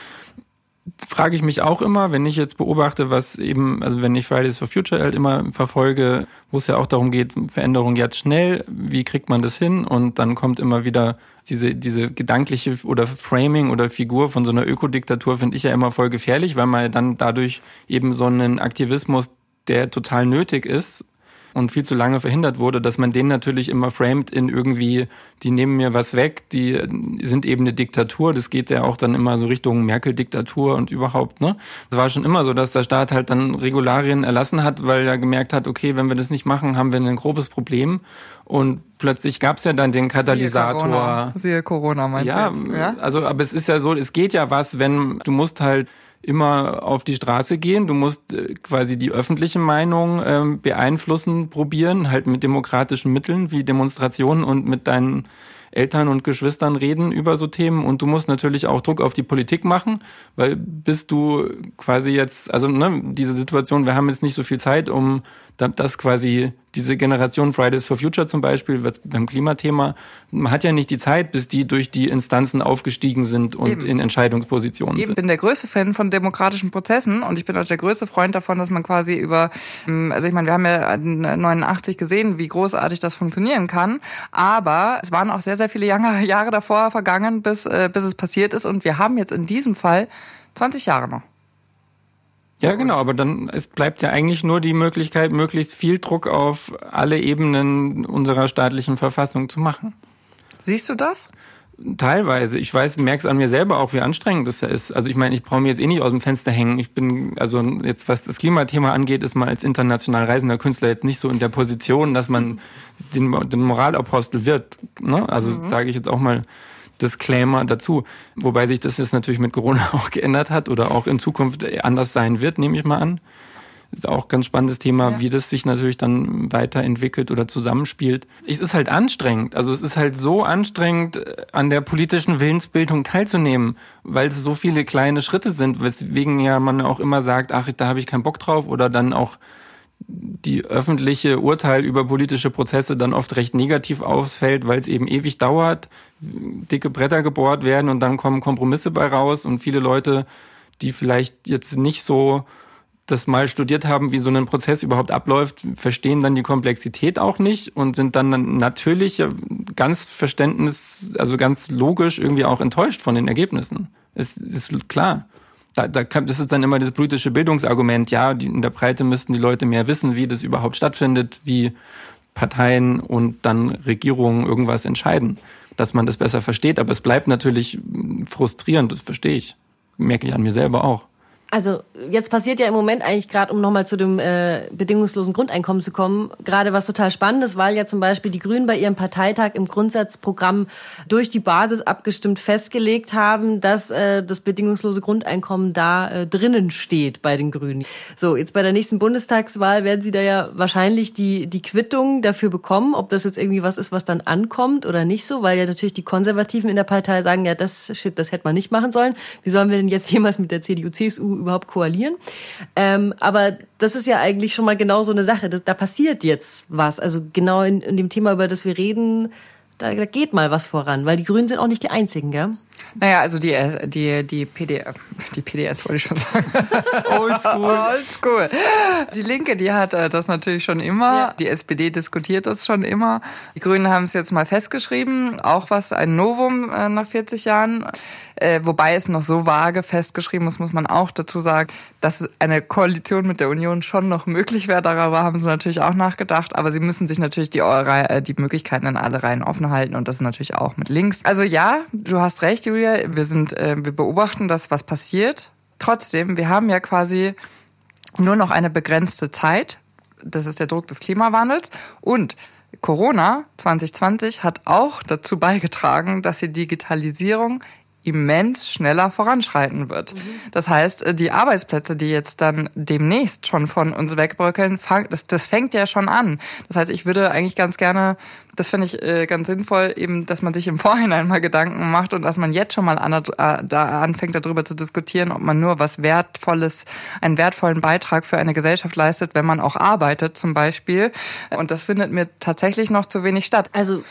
frage ich mich auch immer, wenn ich jetzt beobachte, was eben, also wenn ich Fridays for Future halt immer verfolge, wo es ja auch darum geht, Veränderung jetzt schnell, wie kriegt man das hin? Und dann kommt immer wieder diese, diese gedankliche oder Framing oder Figur von so einer Ökodiktatur, finde ich ja immer voll gefährlich, weil man dann dadurch eben so einen Aktivismus, der total nötig ist, und viel zu lange verhindert wurde, dass man den natürlich immer framed in irgendwie, die nehmen mir was weg, die sind eben eine Diktatur. Das geht ja auch dann immer so Richtung Merkel-Diktatur und überhaupt, ne? Es war schon immer so, dass der Staat halt dann Regularien erlassen hat, weil er gemerkt hat, okay, wenn wir das nicht machen, haben wir ein grobes Problem. Und plötzlich gab es ja dann den Katalysator. Siehe Corona, Siehe Corona meinst ja, ja, also aber es ist ja so, es geht ja was, wenn du musst halt immer auf die Straße gehen. Du musst äh, quasi die öffentliche Meinung ähm, beeinflussen, probieren, halt mit demokratischen Mitteln wie Demonstrationen und mit deinen Eltern und Geschwistern reden über so Themen und du musst natürlich auch Druck auf die Politik machen, weil bist du quasi jetzt, also ne, diese Situation, wir haben jetzt nicht so viel Zeit, um dass quasi diese Generation Fridays for Future zum Beispiel beim Klimathema, man hat ja nicht die Zeit, bis die durch die Instanzen aufgestiegen sind und Eben. in Entscheidungspositionen Eben. sind. Ich bin der größte Fan von demokratischen Prozessen und ich bin auch der größte Freund davon, dass man quasi über, ähm, also ich meine, wir haben ja 89 gesehen, wie großartig das funktionieren kann, aber es waren auch sehr, sehr viele Jahre davor vergangen, bis, äh, bis es passiert ist und wir haben jetzt in diesem Fall 20 Jahre noch. Ja, genau, aber dann es bleibt ja eigentlich nur die Möglichkeit, möglichst viel Druck auf alle Ebenen unserer staatlichen Verfassung zu machen. Siehst du das? Teilweise. Ich weiß, merke es an mir selber auch, wie anstrengend das ja ist. Also ich meine, ich brauche mir jetzt eh nicht aus dem Fenster hängen. Ich bin, also jetzt was das Klimathema angeht, ist man als international reisender Künstler jetzt nicht so in der Position, dass man den, den Moralapostel wird. Ne? Also mhm. sage ich jetzt auch mal Disclaimer dazu. Wobei sich das jetzt natürlich mit Corona auch geändert hat oder auch in Zukunft anders sein wird, nehme ich mal an ist auch ein ganz spannendes Thema, ja. wie das sich natürlich dann weiterentwickelt oder zusammenspielt. Es ist halt anstrengend. Also es ist halt so anstrengend, an der politischen Willensbildung teilzunehmen, weil es so viele kleine Schritte sind, weswegen ja man auch immer sagt, ach, da habe ich keinen Bock drauf oder dann auch die öffentliche Urteil über politische Prozesse dann oft recht negativ ausfällt, weil es eben ewig dauert, dicke Bretter gebohrt werden und dann kommen Kompromisse bei raus und viele Leute, die vielleicht jetzt nicht so das mal studiert haben, wie so ein Prozess überhaupt abläuft, verstehen dann die Komplexität auch nicht und sind dann natürlich ganz Verständnis, also ganz logisch irgendwie auch enttäuscht von den Ergebnissen. Es ist klar. Da, da kann, das ist dann immer das politische Bildungsargument. Ja, die, in der Breite müssten die Leute mehr wissen, wie das überhaupt stattfindet, wie Parteien und dann Regierungen irgendwas entscheiden, dass man das besser versteht. Aber es bleibt natürlich frustrierend, das verstehe ich. Merke ich an mir selber auch. Also jetzt passiert ja im Moment eigentlich gerade, um nochmal zu dem äh, bedingungslosen Grundeinkommen zu kommen, gerade was total spannendes, weil ja zum Beispiel die Grünen bei ihrem Parteitag im Grundsatzprogramm durch die Basis abgestimmt festgelegt haben, dass äh, das bedingungslose Grundeinkommen da äh, drinnen steht bei den Grünen. So, jetzt bei der nächsten Bundestagswahl werden sie da ja wahrscheinlich die, die Quittung dafür bekommen, ob das jetzt irgendwie was ist, was dann ankommt oder nicht so, weil ja natürlich die Konservativen in der Partei sagen, ja, das, shit, das hätte man nicht machen sollen. Wie sollen wir denn jetzt jemals mit der CDU, CSU überhaupt koalieren. Ähm, aber das ist ja eigentlich schon mal genau so eine Sache. Da, da passiert jetzt was. Also genau in, in dem Thema, über das wir reden, da, da geht mal was voran, weil die Grünen sind auch nicht die einzigen, gell? Naja, also die, die, die, PD, die PDS wollte ich schon sagen. Oldschool. Oldschool. Die Linke, die hat äh, das natürlich schon immer. Ja. Die SPD diskutiert das schon immer. Die Grünen haben es jetzt mal festgeschrieben. Auch was ein Novum äh, nach 40 Jahren. Äh, wobei es noch so vage festgeschrieben ist, muss man auch dazu sagen, dass eine Koalition mit der Union schon noch möglich wäre. Darüber haben sie natürlich auch nachgedacht. Aber sie müssen sich natürlich die, die Möglichkeiten in alle Reihen offen halten. Und das natürlich auch mit links. Also ja, du hast recht Julia. Wir sind, äh, wir beobachten das, was passiert. Trotzdem, wir haben ja quasi nur noch eine begrenzte Zeit. Das ist der Druck des Klimawandels. Und Corona 2020 hat auch dazu beigetragen, dass die Digitalisierung immens schneller voranschreiten wird. Mhm. Das heißt, äh, die Arbeitsplätze, die jetzt dann demnächst schon von uns wegbröckeln, das, das fängt ja schon an. Das heißt, ich würde eigentlich ganz gerne, das finde ich äh, ganz sinnvoll, eben, dass man sich im Vorhinein mal Gedanken macht und dass man jetzt schon mal an, äh, da anfängt, darüber zu diskutieren, ob man nur was Wertvolles, einen wertvollen Beitrag für eine Gesellschaft leistet, wenn man auch arbeitet zum Beispiel. Und das findet mir tatsächlich noch zu wenig statt. Also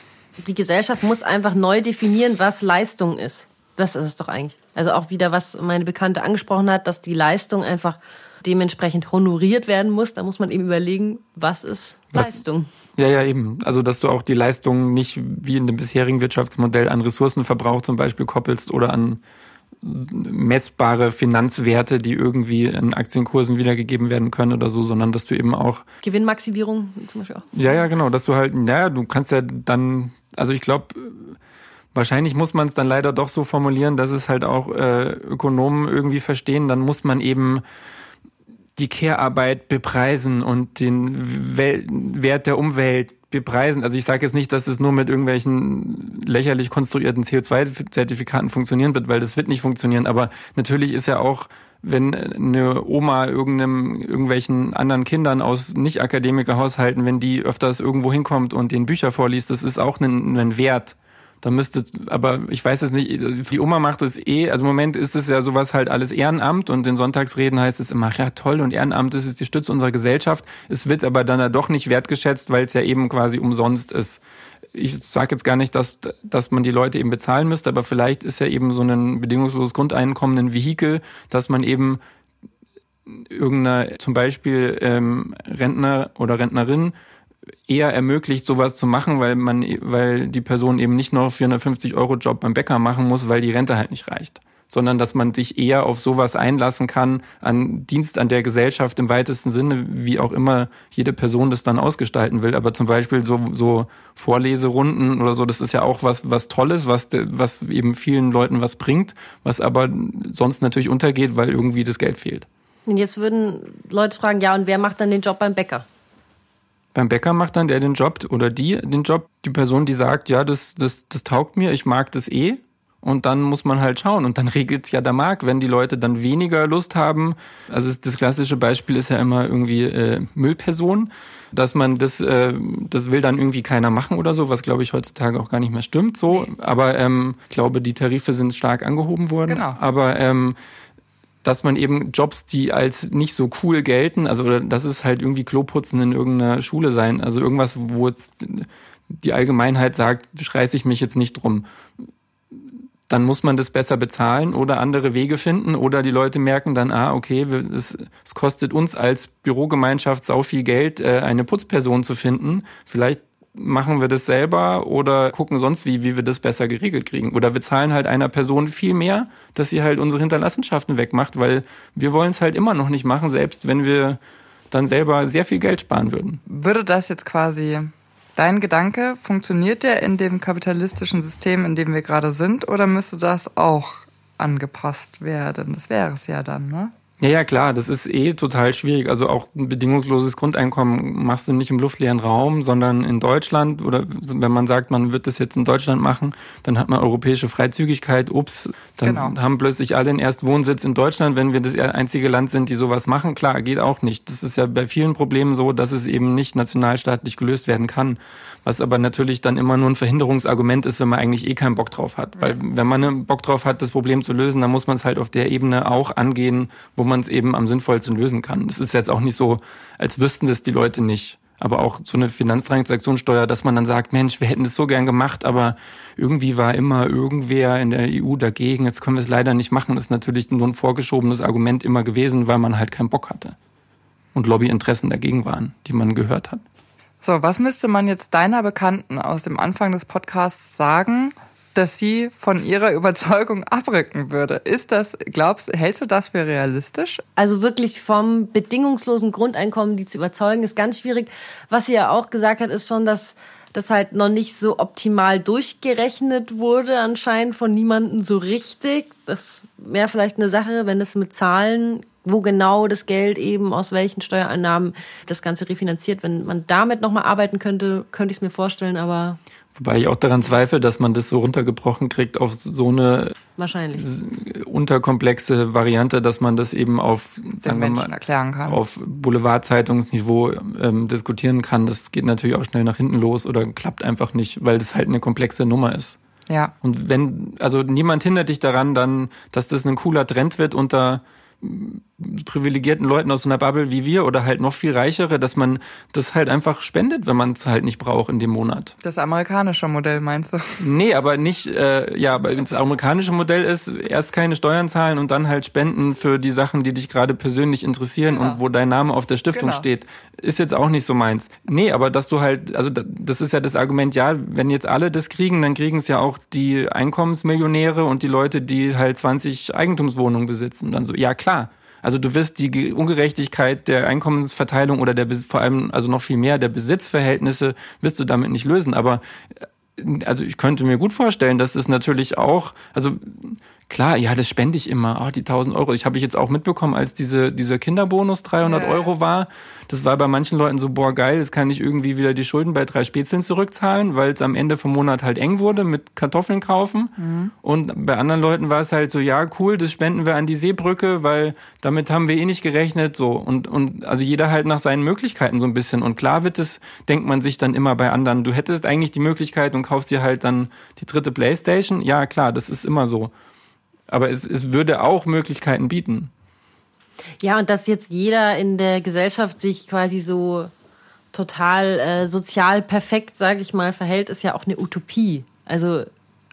die Gesellschaft muss einfach neu definieren, was Leistung ist. Das ist es doch eigentlich. Also auch wieder, was meine Bekannte angesprochen hat, dass die Leistung einfach dementsprechend honoriert werden muss. Da muss man eben überlegen, was ist Leistung. Ja, ja, eben. Also, dass du auch die Leistung nicht wie in dem bisherigen Wirtschaftsmodell an Ressourcenverbrauch zum Beispiel koppelst oder an messbare Finanzwerte, die irgendwie in Aktienkursen wiedergegeben werden können oder so, sondern dass du eben auch Gewinnmaximierung zum Beispiel auch. Ja, ja, genau, dass du halt, naja, du kannst ja dann, also ich glaube, Wahrscheinlich muss man es dann leider doch so formulieren, dass es halt auch äh, Ökonomen irgendwie verstehen. Dann muss man eben die Care-Arbeit bepreisen und den Wel Wert der Umwelt bepreisen. Also ich sage jetzt nicht, dass es nur mit irgendwelchen lächerlich konstruierten CO2-Zertifikaten funktionieren wird, weil das wird nicht funktionieren. Aber natürlich ist ja auch, wenn eine Oma irgendeinem, irgendwelchen anderen Kindern aus Nicht-Akademiker-Haushalten, wenn die öfters irgendwo hinkommt und den Bücher vorliest, das ist auch ein, ein Wert da müsste, aber ich weiß es nicht, die Oma macht es eh, also im Moment ist es ja sowas halt alles Ehrenamt und in Sonntagsreden heißt es immer, ja toll und Ehrenamt ist die Stütze unserer Gesellschaft. Es wird aber dann ja doch nicht wertgeschätzt, weil es ja eben quasi umsonst ist. Ich sage jetzt gar nicht, dass, dass man die Leute eben bezahlen müsste, aber vielleicht ist ja eben so ein bedingungsloses Grundeinkommen ein Vehikel, dass man eben irgendeiner zum Beispiel ähm, Rentner oder Rentnerin eher ermöglicht, sowas zu machen, weil man, weil die Person eben nicht noch 450 Euro Job beim Bäcker machen muss, weil die Rente halt nicht reicht. sondern dass man sich eher auf sowas einlassen kann, an Dienst an der Gesellschaft im weitesten Sinne, wie auch immer jede Person das dann ausgestalten will. Aber zum Beispiel so, so Vorleserunden oder so, das ist ja auch was, was Tolles, was, was eben vielen Leuten was bringt, was aber sonst natürlich untergeht, weil irgendwie das Geld fehlt. Und jetzt würden Leute fragen, ja, und wer macht dann den Job beim Bäcker? Beim Bäcker macht dann der den Job oder die den Job, die Person, die sagt, ja, das, das, das taugt mir, ich mag das eh. Und dann muss man halt schauen. Und dann regelt es ja der Markt, wenn die Leute dann weniger Lust haben. Also das klassische Beispiel ist ja immer irgendwie äh, Müllperson, dass man das, äh, das will dann irgendwie keiner machen oder so, was glaube ich heutzutage auch gar nicht mehr stimmt. So, aber ähm, ich glaube, die Tarife sind stark angehoben worden. Genau. Aber ähm, dass man eben Jobs, die als nicht so cool gelten, also das ist halt irgendwie Kloputzen in irgendeiner Schule sein, also irgendwas, wo jetzt die Allgemeinheit sagt, schreiße ich mich jetzt nicht drum dann muss man das besser bezahlen oder andere Wege finden oder die Leute merken dann, ah, okay, es, es kostet uns als Bürogemeinschaft sau viel Geld, äh, eine Putzperson zu finden. Vielleicht machen wir das selber oder gucken sonst, wie, wie wir das besser geregelt kriegen. Oder wir zahlen halt einer Person viel mehr, dass sie halt unsere Hinterlassenschaften wegmacht, weil wir wollen es halt immer noch nicht machen, selbst wenn wir dann selber sehr viel Geld sparen würden. Würde das jetzt quasi Dein Gedanke, funktioniert der in dem kapitalistischen System, in dem wir gerade sind, oder müsste das auch angepasst werden? Das wäre es ja dann, ne? Ja, ja, klar, das ist eh total schwierig. Also auch ein bedingungsloses Grundeinkommen machst du nicht im luftleeren Raum, sondern in Deutschland. Oder wenn man sagt, man wird das jetzt in Deutschland machen, dann hat man europäische Freizügigkeit. Ups, dann genau. haben plötzlich alle den Erstwohnsitz in Deutschland, wenn wir das einzige Land sind, die sowas machen. Klar, geht auch nicht. Das ist ja bei vielen Problemen so, dass es eben nicht nationalstaatlich gelöst werden kann was aber natürlich dann immer nur ein Verhinderungsargument ist, wenn man eigentlich eh keinen Bock drauf hat. Weil wenn man einen Bock drauf hat, das Problem zu lösen, dann muss man es halt auf der Ebene auch angehen, wo man es eben am sinnvollsten lösen kann. Das ist jetzt auch nicht so, als wüssten das die Leute nicht. Aber auch so eine Finanztransaktionssteuer, dass man dann sagt, Mensch, wir hätten das so gern gemacht, aber irgendwie war immer irgendwer in der EU dagegen. Jetzt können wir es leider nicht machen. Das ist natürlich nur ein vorgeschobenes Argument immer gewesen, weil man halt keinen Bock hatte. Und Lobbyinteressen dagegen waren, die man gehört hat. So, was müsste man jetzt deiner Bekannten aus dem Anfang des Podcasts sagen, dass sie von ihrer Überzeugung abrücken würde? Ist das, glaubst, hältst du das für realistisch? Also wirklich vom bedingungslosen Grundeinkommen, die zu überzeugen, ist ganz schwierig. Was sie ja auch gesagt hat, ist schon, dass das halt noch nicht so optimal durchgerechnet wurde, anscheinend von niemandem so richtig. Das wäre vielleicht eine Sache, wenn es mit Zahlen wo genau das Geld eben aus welchen Steuereinnahmen das Ganze refinanziert. Wenn man damit nochmal arbeiten könnte, könnte ich es mir vorstellen, aber. Wobei ich auch daran zweifle, dass man das so runtergebrochen kriegt auf so eine wahrscheinlich unterkomplexe Variante, dass man das eben auf sagen wir mal, erklären kann. auf Boulevardzeitungsniveau ähm, diskutieren kann. Das geht natürlich auch schnell nach hinten los oder klappt einfach nicht, weil das halt eine komplexe Nummer ist. Ja. Und wenn also niemand hindert dich daran, dann, dass das ein cooler Trend wird unter privilegierten Leuten aus so einer Bubble wie wir oder halt noch viel reichere, dass man das halt einfach spendet, wenn man es halt nicht braucht in dem Monat. Das amerikanische Modell meinst du? Nee, aber nicht, äh, ja, aber das amerikanische Modell ist erst keine Steuern zahlen und dann halt spenden für die Sachen, die dich gerade persönlich interessieren genau. und wo dein Name auf der Stiftung genau. steht. Ist jetzt auch nicht so meins. Nee, aber dass du halt, also das ist ja das Argument, ja, wenn jetzt alle das kriegen, dann kriegen es ja auch die Einkommensmillionäre und die Leute, die halt 20 Eigentumswohnungen besitzen. Dann so, ja klar. Also du wirst die Ungerechtigkeit der Einkommensverteilung oder der vor allem also noch viel mehr der Besitzverhältnisse wirst du damit nicht lösen. Aber äh, also ich könnte mir gut vorstellen, dass es natürlich auch, also klar, ja, das spende ich immer, oh, die 1000 Euro. Ich habe ich jetzt auch mitbekommen, als diese, dieser Kinderbonus 300 ja. Euro war. Das war bei manchen Leuten so, boah, geil, jetzt kann ich irgendwie wieder die Schulden bei drei Spätzlen zurückzahlen, weil es am Ende vom Monat halt eng wurde mit Kartoffeln kaufen. Mhm. Und bei anderen Leuten war es halt so, ja, cool, das spenden wir an die Seebrücke, weil damit haben wir eh nicht gerechnet, so. Und, und also jeder halt nach seinen Möglichkeiten so ein bisschen. Und klar wird es, denkt man sich dann immer bei anderen, du hättest eigentlich die Möglichkeit und kaufst dir halt dann die dritte Playstation. Ja, klar, das ist immer so. Aber es, es würde auch Möglichkeiten bieten. Ja, und dass jetzt jeder in der Gesellschaft sich quasi so total äh, sozial perfekt, sage ich mal, verhält, ist ja auch eine Utopie. Also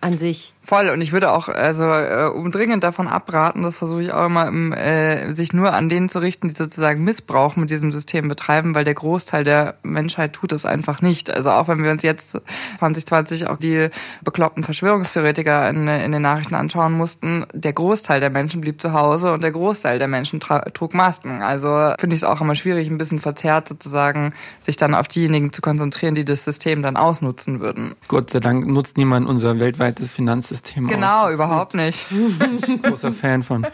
an sich. Voll. Und ich würde auch also äh, umdringend davon abraten, das versuche ich auch immer, im, äh, sich nur an denen zu richten, die sozusagen Missbrauch mit diesem System betreiben, weil der Großteil der Menschheit tut es einfach nicht. Also auch wenn wir uns jetzt 2020 auch die bekloppten Verschwörungstheoretiker in, in den Nachrichten anschauen mussten, der Großteil der Menschen blieb zu Hause und der Großteil der Menschen trug Masken. Also finde ich es auch immer schwierig, ein bisschen verzerrt sozusagen, sich dann auf diejenigen zu konzentrieren, die das System dann ausnutzen würden. Gott sei Dank nutzt niemand unser weltweites Finanzsystem Genau, aus. überhaupt nicht. Großer Fan von.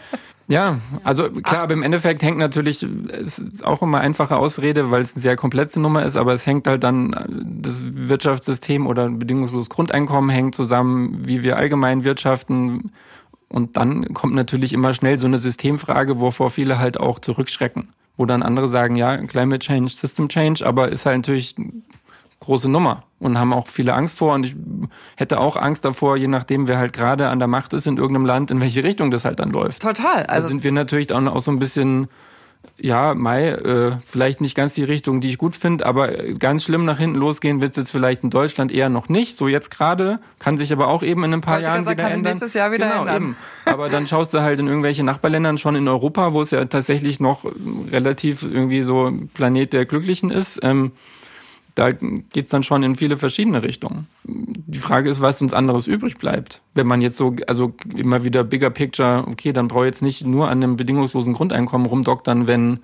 Ja, also klar, aber im Endeffekt hängt natürlich, es ist auch immer einfache Ausrede, weil es eine sehr komplexe Nummer ist, aber es hängt halt dann, das Wirtschaftssystem oder bedingungsloses Grundeinkommen hängt zusammen, wie wir allgemein wirtschaften. Und dann kommt natürlich immer schnell so eine Systemfrage, wovor viele halt auch zurückschrecken. Wo dann andere sagen, ja, Climate Change, System Change, aber ist halt natürlich große Nummer und haben auch viele Angst vor. Und ich hätte auch Angst davor, je nachdem, wer halt gerade an der Macht ist in irgendeinem Land, in welche Richtung das halt dann läuft. Total. Also da sind wir natürlich auch, auch so ein bisschen, ja, Mai, äh, vielleicht nicht ganz die Richtung, die ich gut finde, aber ganz schlimm nach hinten losgehen wird es jetzt vielleicht in Deutschland eher noch nicht. So jetzt gerade, kann sich aber auch eben in ein paar Wollte Jahren sagen, wieder kann ändern. nächstes Jahr wieder genau, ändern. Eben. Aber dann schaust du halt in irgendwelche Nachbarländern schon in Europa, wo es ja tatsächlich noch relativ irgendwie so Planet der Glücklichen ist. Ähm, da geht es dann schon in viele verschiedene Richtungen. Die Frage ist, was uns anderes übrig bleibt. Wenn man jetzt so, also immer wieder bigger picture, okay, dann brauche ich jetzt nicht nur an einem bedingungslosen Grundeinkommen rumdoktern, wenn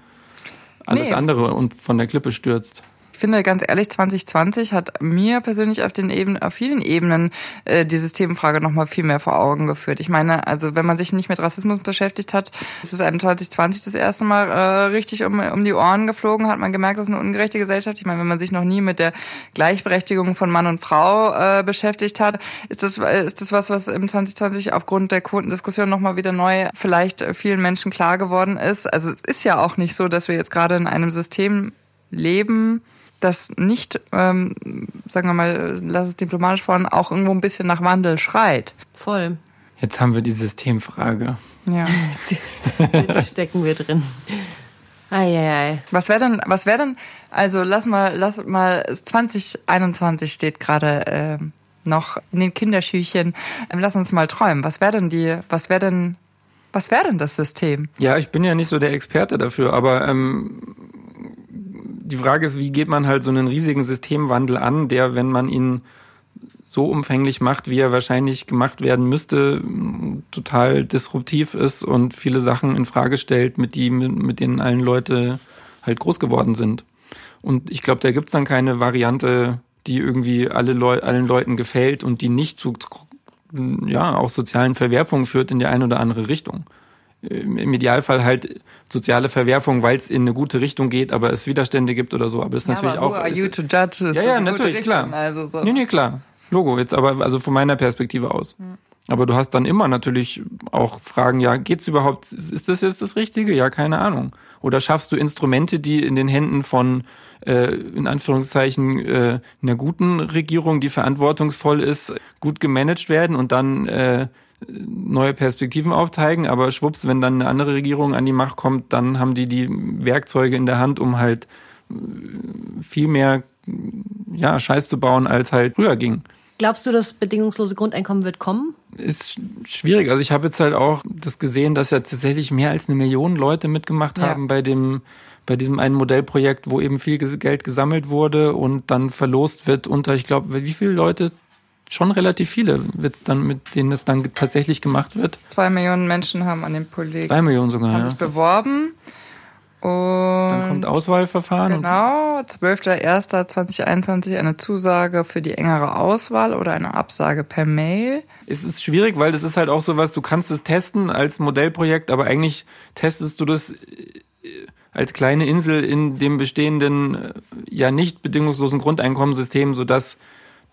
alles nee. andere und von der Klippe stürzt. Ich finde ganz ehrlich, 2020 hat mir persönlich auf den Ebenen, auf vielen Ebenen äh, die Systemfrage nochmal viel mehr vor Augen geführt. Ich meine, also wenn man sich nicht mit Rassismus beschäftigt hat, ist es einem 2020 das erste Mal äh, richtig um, um die Ohren geflogen, hat man gemerkt, das ist eine ungerechte Gesellschaft. Ich meine, wenn man sich noch nie mit der Gleichberechtigung von Mann und Frau äh, beschäftigt hat, ist das, ist das was, was im 2020 aufgrund der Quotendiskussion nochmal wieder neu vielleicht vielen Menschen klar geworden ist. Also es ist ja auch nicht so, dass wir jetzt gerade in einem System leben, das nicht, ähm, sagen wir mal, lass es diplomatisch vorhin, auch irgendwo ein bisschen nach Wandel schreit. Voll. Jetzt haben wir die Systemfrage. Ja. Jetzt stecken wir drin. Eieiei. Was wäre denn, was wäre denn, also lass mal, lass mal, 2021 steht gerade äh, noch in den Kinderschüchen. Ähm, lass uns mal träumen. Was wäre denn die, was wäre denn, was wäre denn das System? Ja, ich bin ja nicht so der Experte dafür, aber ähm, die Frage ist, wie geht man halt so einen riesigen Systemwandel an, der, wenn man ihn so umfänglich macht, wie er wahrscheinlich gemacht werden müsste, total disruptiv ist und viele Sachen in Frage stellt, mit, die, mit denen allen Leute halt groß geworden sind. Und ich glaube, da gibt's dann keine Variante, die irgendwie alle Leu allen Leuten gefällt und die nicht zu ja, auch sozialen Verwerfungen führt in die eine oder andere Richtung im Idealfall halt soziale Verwerfung, weil es in eine gute Richtung geht, aber es Widerstände gibt oder so. Aber das ist ja, natürlich aber who auch. Are you to judge? Ist ja, ja, natürlich, klar. Also so. Nee, nee, klar. Logo, jetzt aber also von meiner Perspektive aus. Hm. Aber du hast dann immer natürlich auch Fragen, ja, geht's überhaupt, ist das jetzt das Richtige? Ja, keine Ahnung. Oder schaffst du Instrumente, die in den Händen von, äh, in Anführungszeichen, äh, einer guten Regierung, die verantwortungsvoll ist, gut gemanagt werden und dann äh, neue Perspektiven aufzeigen, aber schwupps, wenn dann eine andere Regierung an die Macht kommt, dann haben die die Werkzeuge in der Hand, um halt äh, viel mehr ja, Scheiß zu bauen, als halt früher ging. Glaubst du, das bedingungslose Grundeinkommen wird kommen? Ist schwierig. Also ich habe jetzt halt auch das gesehen, dass ja tatsächlich mehr als eine Million Leute mitgemacht ja. haben bei dem bei diesem einen Modellprojekt, wo eben viel Geld gesammelt wurde und dann verlost wird unter, ich glaube, wie viele Leute? Schon relativ viele Witz dann, mit denen es dann tatsächlich gemacht wird. Zwei Millionen Menschen haben an dem Projekt Zwei Millionen sogar, haben ja. sich beworben. Und dann kommt Auswahlverfahren. Genau, 12.01.2021 eine Zusage für die engere Auswahl oder eine Absage per Mail. Es ist schwierig, weil das ist halt auch so was, du kannst es testen als Modellprojekt, aber eigentlich testest du das äh, als kleine Insel in dem bestehenden, äh, ja nicht bedingungslosen Grundeinkommenssystem, sodass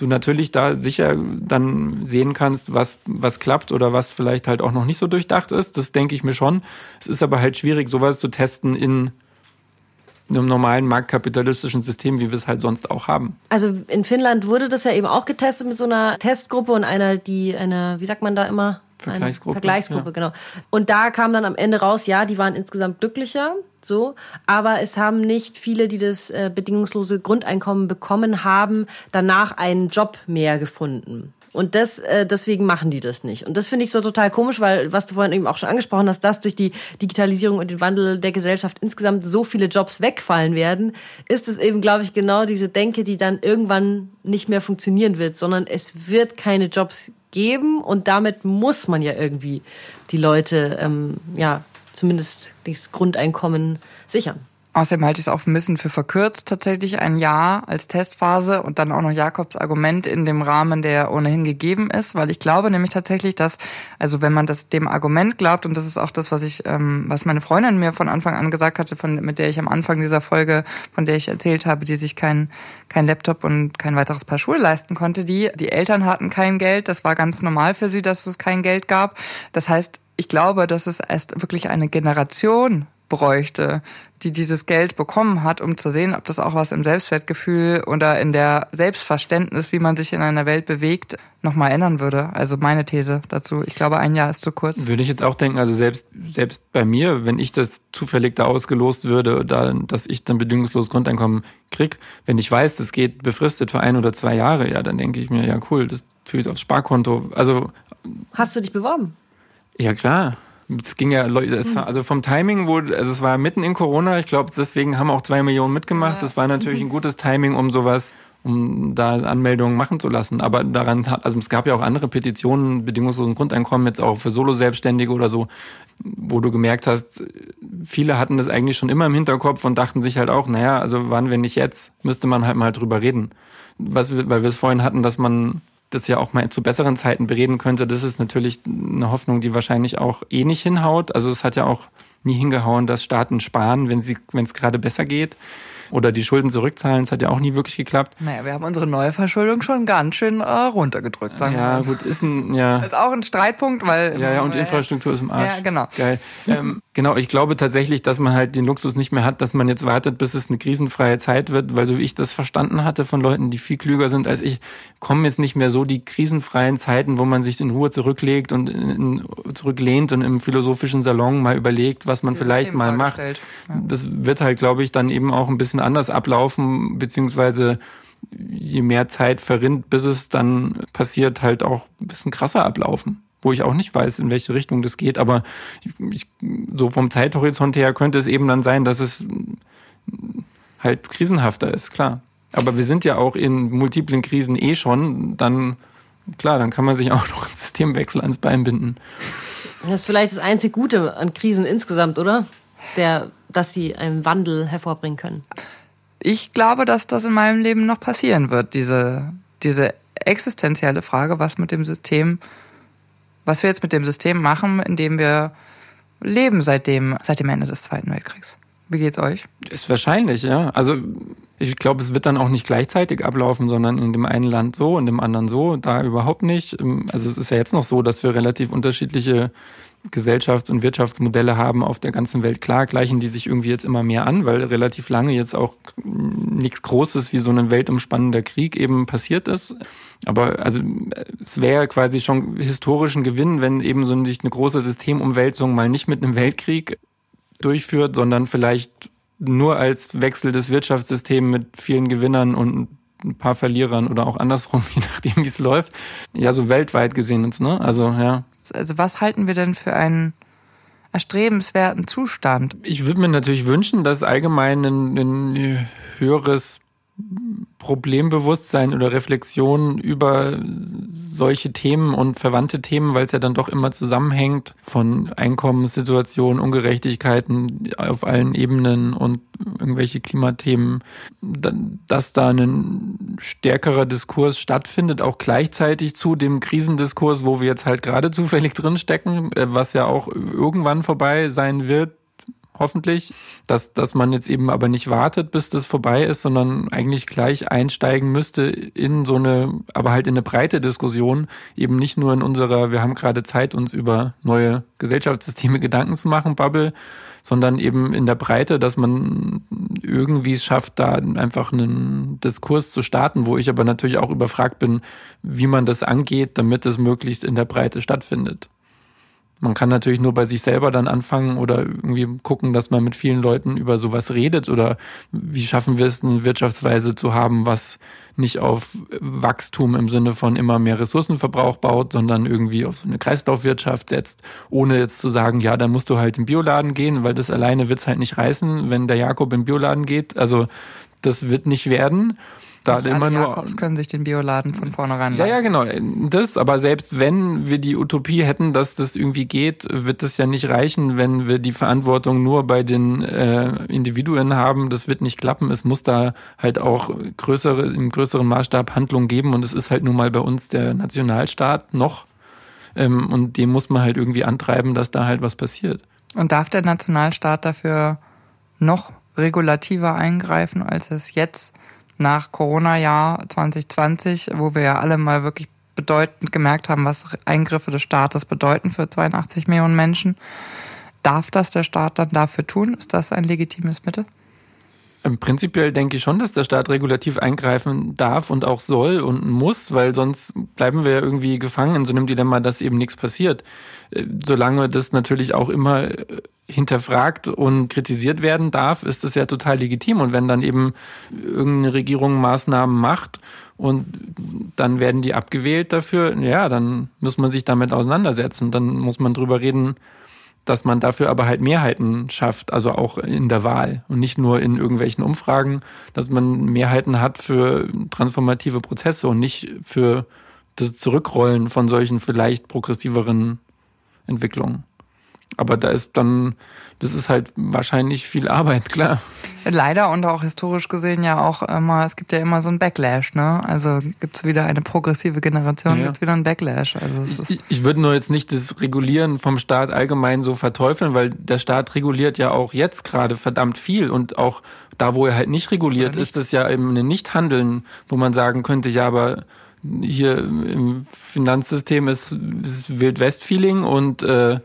du natürlich da sicher dann sehen kannst, was, was klappt oder was vielleicht halt auch noch nicht so durchdacht ist. Das denke ich mir schon. Es ist aber halt schwierig, sowas zu testen in einem normalen marktkapitalistischen System, wie wir es halt sonst auch haben. Also in Finnland wurde das ja eben auch getestet mit so einer Testgruppe und einer, die eine, wie sagt man da immer? Vergleichsgruppe. Vergleichsgruppe, ja. genau. Und da kam dann am Ende raus, ja, die waren insgesamt glücklicher, so, aber es haben nicht viele, die das äh, bedingungslose Grundeinkommen bekommen haben, danach einen Job mehr gefunden. Und das, äh, deswegen machen die das nicht. Und das finde ich so total komisch, weil, was du vorhin eben auch schon angesprochen hast, dass durch die Digitalisierung und den Wandel der Gesellschaft insgesamt so viele Jobs wegfallen werden, ist es eben, glaube ich, genau diese Denke, die dann irgendwann nicht mehr funktionieren wird, sondern es wird keine Jobs geben und damit muss man ja irgendwie die Leute, ähm, ja, zumindest das Grundeinkommen sichern. Außerdem halte ich es auch ein bisschen für verkürzt, tatsächlich ein Jahr als Testphase und dann auch noch Jakobs Argument in dem Rahmen, der ohnehin gegeben ist, weil ich glaube nämlich tatsächlich, dass, also wenn man das dem Argument glaubt, und das ist auch das, was ich, ähm, was meine Freundin mir von Anfang an gesagt hatte, von, mit der ich am Anfang dieser Folge, von der ich erzählt habe, die sich kein, kein Laptop und kein weiteres Paar Schuhe leisten konnte, die, die Eltern hatten kein Geld, das war ganz normal für sie, dass es kein Geld gab. Das heißt, ich glaube, dass es erst wirklich eine Generation bräuchte, die dieses Geld bekommen hat, um zu sehen, ob das auch was im Selbstwertgefühl oder in der Selbstverständnis, wie man sich in einer Welt bewegt, nochmal ändern würde. Also meine These dazu. Ich glaube, ein Jahr ist zu kurz. Würde ich jetzt auch denken, also selbst, selbst bei mir, wenn ich das zufällig da ausgelost würde, da, dass ich dann bedingungslos Grundeinkommen krieg, wenn ich weiß, das geht befristet für ein oder zwei Jahre, ja, dann denke ich mir, ja cool, das tue ich aufs Sparkonto. Also. Hast du dich beworben? Ja, klar. Es ging ja, mhm. also vom Timing, wo, also es war mitten in Corona, ich glaube, deswegen haben auch zwei Millionen mitgemacht. Ja. Das war natürlich ein gutes Timing, um sowas, um da Anmeldungen machen zu lassen. Aber daran hat, also es gab ja auch andere Petitionen, bedingungslosen Grundeinkommen, jetzt auch für Solo-Selbstständige oder so, wo du gemerkt hast, viele hatten das eigentlich schon immer im Hinterkopf und dachten sich halt auch, naja, also wann, wenn nicht jetzt, müsste man halt mal drüber reden. Was, weil wir es vorhin hatten, dass man das ja auch mal zu besseren Zeiten bereden könnte, das ist natürlich eine Hoffnung, die wahrscheinlich auch eh nicht hinhaut. Also es hat ja auch nie hingehauen, dass Staaten sparen, wenn sie, wenn es gerade besser geht oder die Schulden zurückzahlen. Das hat ja auch nie wirklich geklappt. Naja, wir haben unsere neue Verschuldung schon ganz schön äh, runtergedrückt, sagen ja, wir. Ja, gut, ist ein, ja. Ist auch ein Streitpunkt, weil. Ja, ja, und die Infrastruktur ist im Arsch. Ja, genau. Geil. Ähm, genau, ich glaube tatsächlich, dass man halt den Luxus nicht mehr hat, dass man jetzt wartet, bis es eine krisenfreie Zeit wird, weil so wie ich das verstanden hatte von Leuten, die viel klüger sind als ich, kommen jetzt nicht mehr so die krisenfreien Zeiten, wo man sich in Ruhe zurücklegt und in, in, zurücklehnt und im philosophischen Salon mal überlegt, was man Dieses vielleicht System mal macht. Ja. Das wird halt, glaube ich, dann eben auch ein bisschen anders ablaufen, beziehungsweise je mehr Zeit verrinnt, bis es dann passiert, halt auch ein bisschen krasser ablaufen wo ich auch nicht weiß, in welche Richtung das geht. Aber ich, so vom Zeithorizont her könnte es eben dann sein, dass es halt krisenhafter ist, klar. Aber wir sind ja auch in multiplen Krisen eh schon, dann klar, dann kann man sich auch noch einen Systemwechsel ans Bein binden. Das ist vielleicht das einzig Gute an Krisen insgesamt, oder? Der, dass sie einen Wandel hervorbringen können. Ich glaube, dass das in meinem Leben noch passieren wird, diese, diese existenzielle Frage, was mit dem System was wir jetzt mit dem System machen, in dem wir leben seit dem, seit dem Ende des Zweiten Weltkriegs. Wie geht's euch? Ist wahrscheinlich, ja. Also ich glaube, es wird dann auch nicht gleichzeitig ablaufen, sondern in dem einen Land so, in dem anderen so, da überhaupt nicht. Also es ist ja jetzt noch so, dass wir relativ unterschiedliche Gesellschafts- und Wirtschaftsmodelle haben auf der ganzen Welt. Klar, gleichen die sich irgendwie jetzt immer mehr an, weil relativ lange jetzt auch nichts Großes wie so ein weltumspannender Krieg eben passiert ist. Aber also es wäre quasi schon historischen Gewinn, wenn eben so sich eine große Systemumwälzung mal nicht mit einem Weltkrieg durchführt, sondern vielleicht nur als Wechsel des Wirtschaftssystems mit vielen Gewinnern und ein paar Verlierern oder auch andersrum, je nachdem, wie es läuft. Ja, so weltweit gesehen jetzt, ne? Also, ja. Also was halten wir denn für einen erstrebenswerten Zustand? Ich würde mir natürlich wünschen, dass allgemein ein, ein höheres Problembewusstsein oder Reflexion über solche Themen und verwandte Themen, weil es ja dann doch immer zusammenhängt von Einkommenssituationen, Ungerechtigkeiten auf allen Ebenen und irgendwelche Klimathemen, dass da ein stärkerer Diskurs stattfindet, auch gleichzeitig zu dem Krisendiskurs, wo wir jetzt halt gerade zufällig drinstecken, äh, was ja auch irgendwann vorbei sein wird, hoffentlich, dass, dass man jetzt eben aber nicht wartet, bis das vorbei ist, sondern eigentlich gleich einsteigen müsste in so eine, aber halt in eine breite Diskussion, eben nicht nur in unserer, wir haben gerade Zeit, uns über neue Gesellschaftssysteme Gedanken zu machen, Bubble, sondern eben in der Breite, dass man irgendwie es schafft, da einfach einen Diskurs zu starten, wo ich aber natürlich auch überfragt bin, wie man das angeht, damit es möglichst in der Breite stattfindet. Man kann natürlich nur bei sich selber dann anfangen oder irgendwie gucken, dass man mit vielen Leuten über sowas redet oder wie schaffen wir es, eine Wirtschaftsweise zu haben, was nicht auf Wachstum im Sinne von immer mehr Ressourcenverbrauch baut, sondern irgendwie auf eine Kreislaufwirtschaft setzt, ohne jetzt zu sagen, ja, dann musst du halt im Bioladen gehen, weil das alleine wird's halt nicht reißen, wenn der Jakob im Bioladen geht. Also das wird nicht werden da Nicht immer nur. Jakobs können sich den Bioladen von vornherein Ja, ja, genau. Das, aber selbst wenn wir die Utopie hätten, dass das irgendwie geht, wird das ja nicht reichen, wenn wir die Verantwortung nur bei den äh, Individuen haben. Das wird nicht klappen. Es muss da halt auch größere, im größeren Maßstab Handlungen geben und es ist halt nun mal bei uns der Nationalstaat noch. Ähm, und dem muss man halt irgendwie antreiben, dass da halt was passiert. Und darf der Nationalstaat dafür noch regulativer eingreifen, als es jetzt nach Corona-Jahr 2020, wo wir ja alle mal wirklich bedeutend gemerkt haben, was Eingriffe des Staates bedeuten für 82 Millionen Menschen. Darf das der Staat dann dafür tun? Ist das ein legitimes Mittel? Prinzipiell denke ich schon, dass der Staat regulativ eingreifen darf und auch soll und muss, weil sonst bleiben wir irgendwie gefangen in so einem Dilemma, dass eben nichts passiert. Äh, solange das natürlich auch immer äh, hinterfragt und kritisiert werden darf, ist das ja total legitim. Und wenn dann eben irgendeine Regierung Maßnahmen macht und dann werden die abgewählt dafür, ja, dann muss man sich damit auseinandersetzen. Dann muss man drüber reden, dass man dafür aber halt Mehrheiten schafft, also auch in der Wahl und nicht nur in irgendwelchen Umfragen, dass man Mehrheiten hat für transformative Prozesse und nicht für das Zurückrollen von solchen vielleicht progressiveren Entwicklungen. Aber da ist dann, das ist halt wahrscheinlich viel Arbeit, klar. Leider und auch historisch gesehen ja auch immer, es gibt ja immer so einen Backlash, ne? Also gibt es wieder eine progressive Generation, ja. gibt es wieder einen Backlash. Also ich, ich würde nur jetzt nicht das Regulieren vom Staat allgemein so verteufeln, weil der Staat reguliert ja auch jetzt gerade verdammt viel und auch da, wo er halt nicht reguliert, nicht. ist es ja eben ein Nichthandeln, wo man sagen könnte, ja, aber hier im Finanzsystem ist, ist Wildwest-Feeling und äh,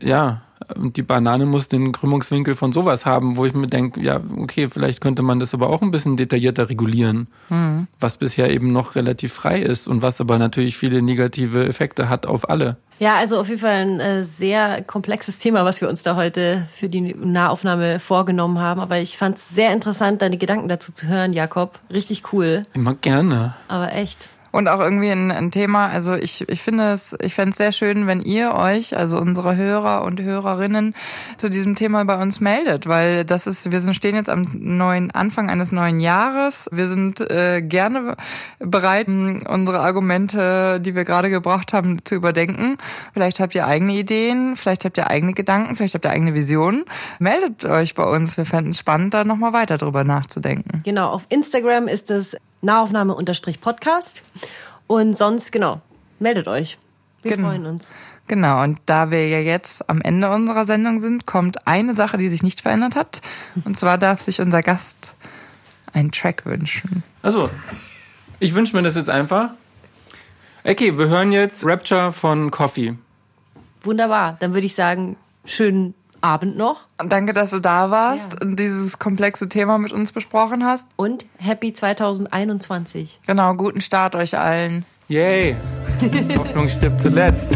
ja, und die Banane muss den Krümmungswinkel von sowas haben, wo ich mir denke, ja, okay, vielleicht könnte man das aber auch ein bisschen detaillierter regulieren, mhm. was bisher eben noch relativ frei ist und was aber natürlich viele negative Effekte hat auf alle. Ja, also auf jeden Fall ein äh, sehr komplexes Thema, was wir uns da heute für die Nahaufnahme vorgenommen haben. Aber ich fand es sehr interessant, deine Gedanken dazu zu hören, Jakob. Richtig cool. Immer gerne. Aber echt. Und auch irgendwie ein, ein Thema, also ich, ich finde es, ich fände es sehr schön, wenn ihr euch, also unsere Hörer und Hörerinnen, zu diesem Thema bei uns meldet, weil das ist, wir sind, stehen jetzt am neuen Anfang eines neuen Jahres. Wir sind äh, gerne bereit, unsere Argumente, die wir gerade gebracht haben, zu überdenken. Vielleicht habt ihr eigene Ideen, vielleicht habt ihr eigene Gedanken, vielleicht habt ihr eigene Visionen. Meldet euch bei uns. Wir fänden es spannend, da nochmal weiter drüber nachzudenken. Genau, auf Instagram ist es Nahaufnahme-Podcast. Und sonst, genau, meldet euch. Wir genau. freuen uns. Genau, und da wir ja jetzt am Ende unserer Sendung sind, kommt eine Sache, die sich nicht verändert hat. Und zwar darf sich unser Gast einen Track wünschen. Also, ich wünsche mir das jetzt einfach. Okay, wir hören jetzt Rapture von Coffee. Wunderbar, dann würde ich sagen, schönen Abend noch. Danke, dass du da warst ja. und dieses komplexe Thema mit uns besprochen hast. Und happy 2021. Genau, guten Start euch allen. Yay. Hoffnung stirbt zuletzt.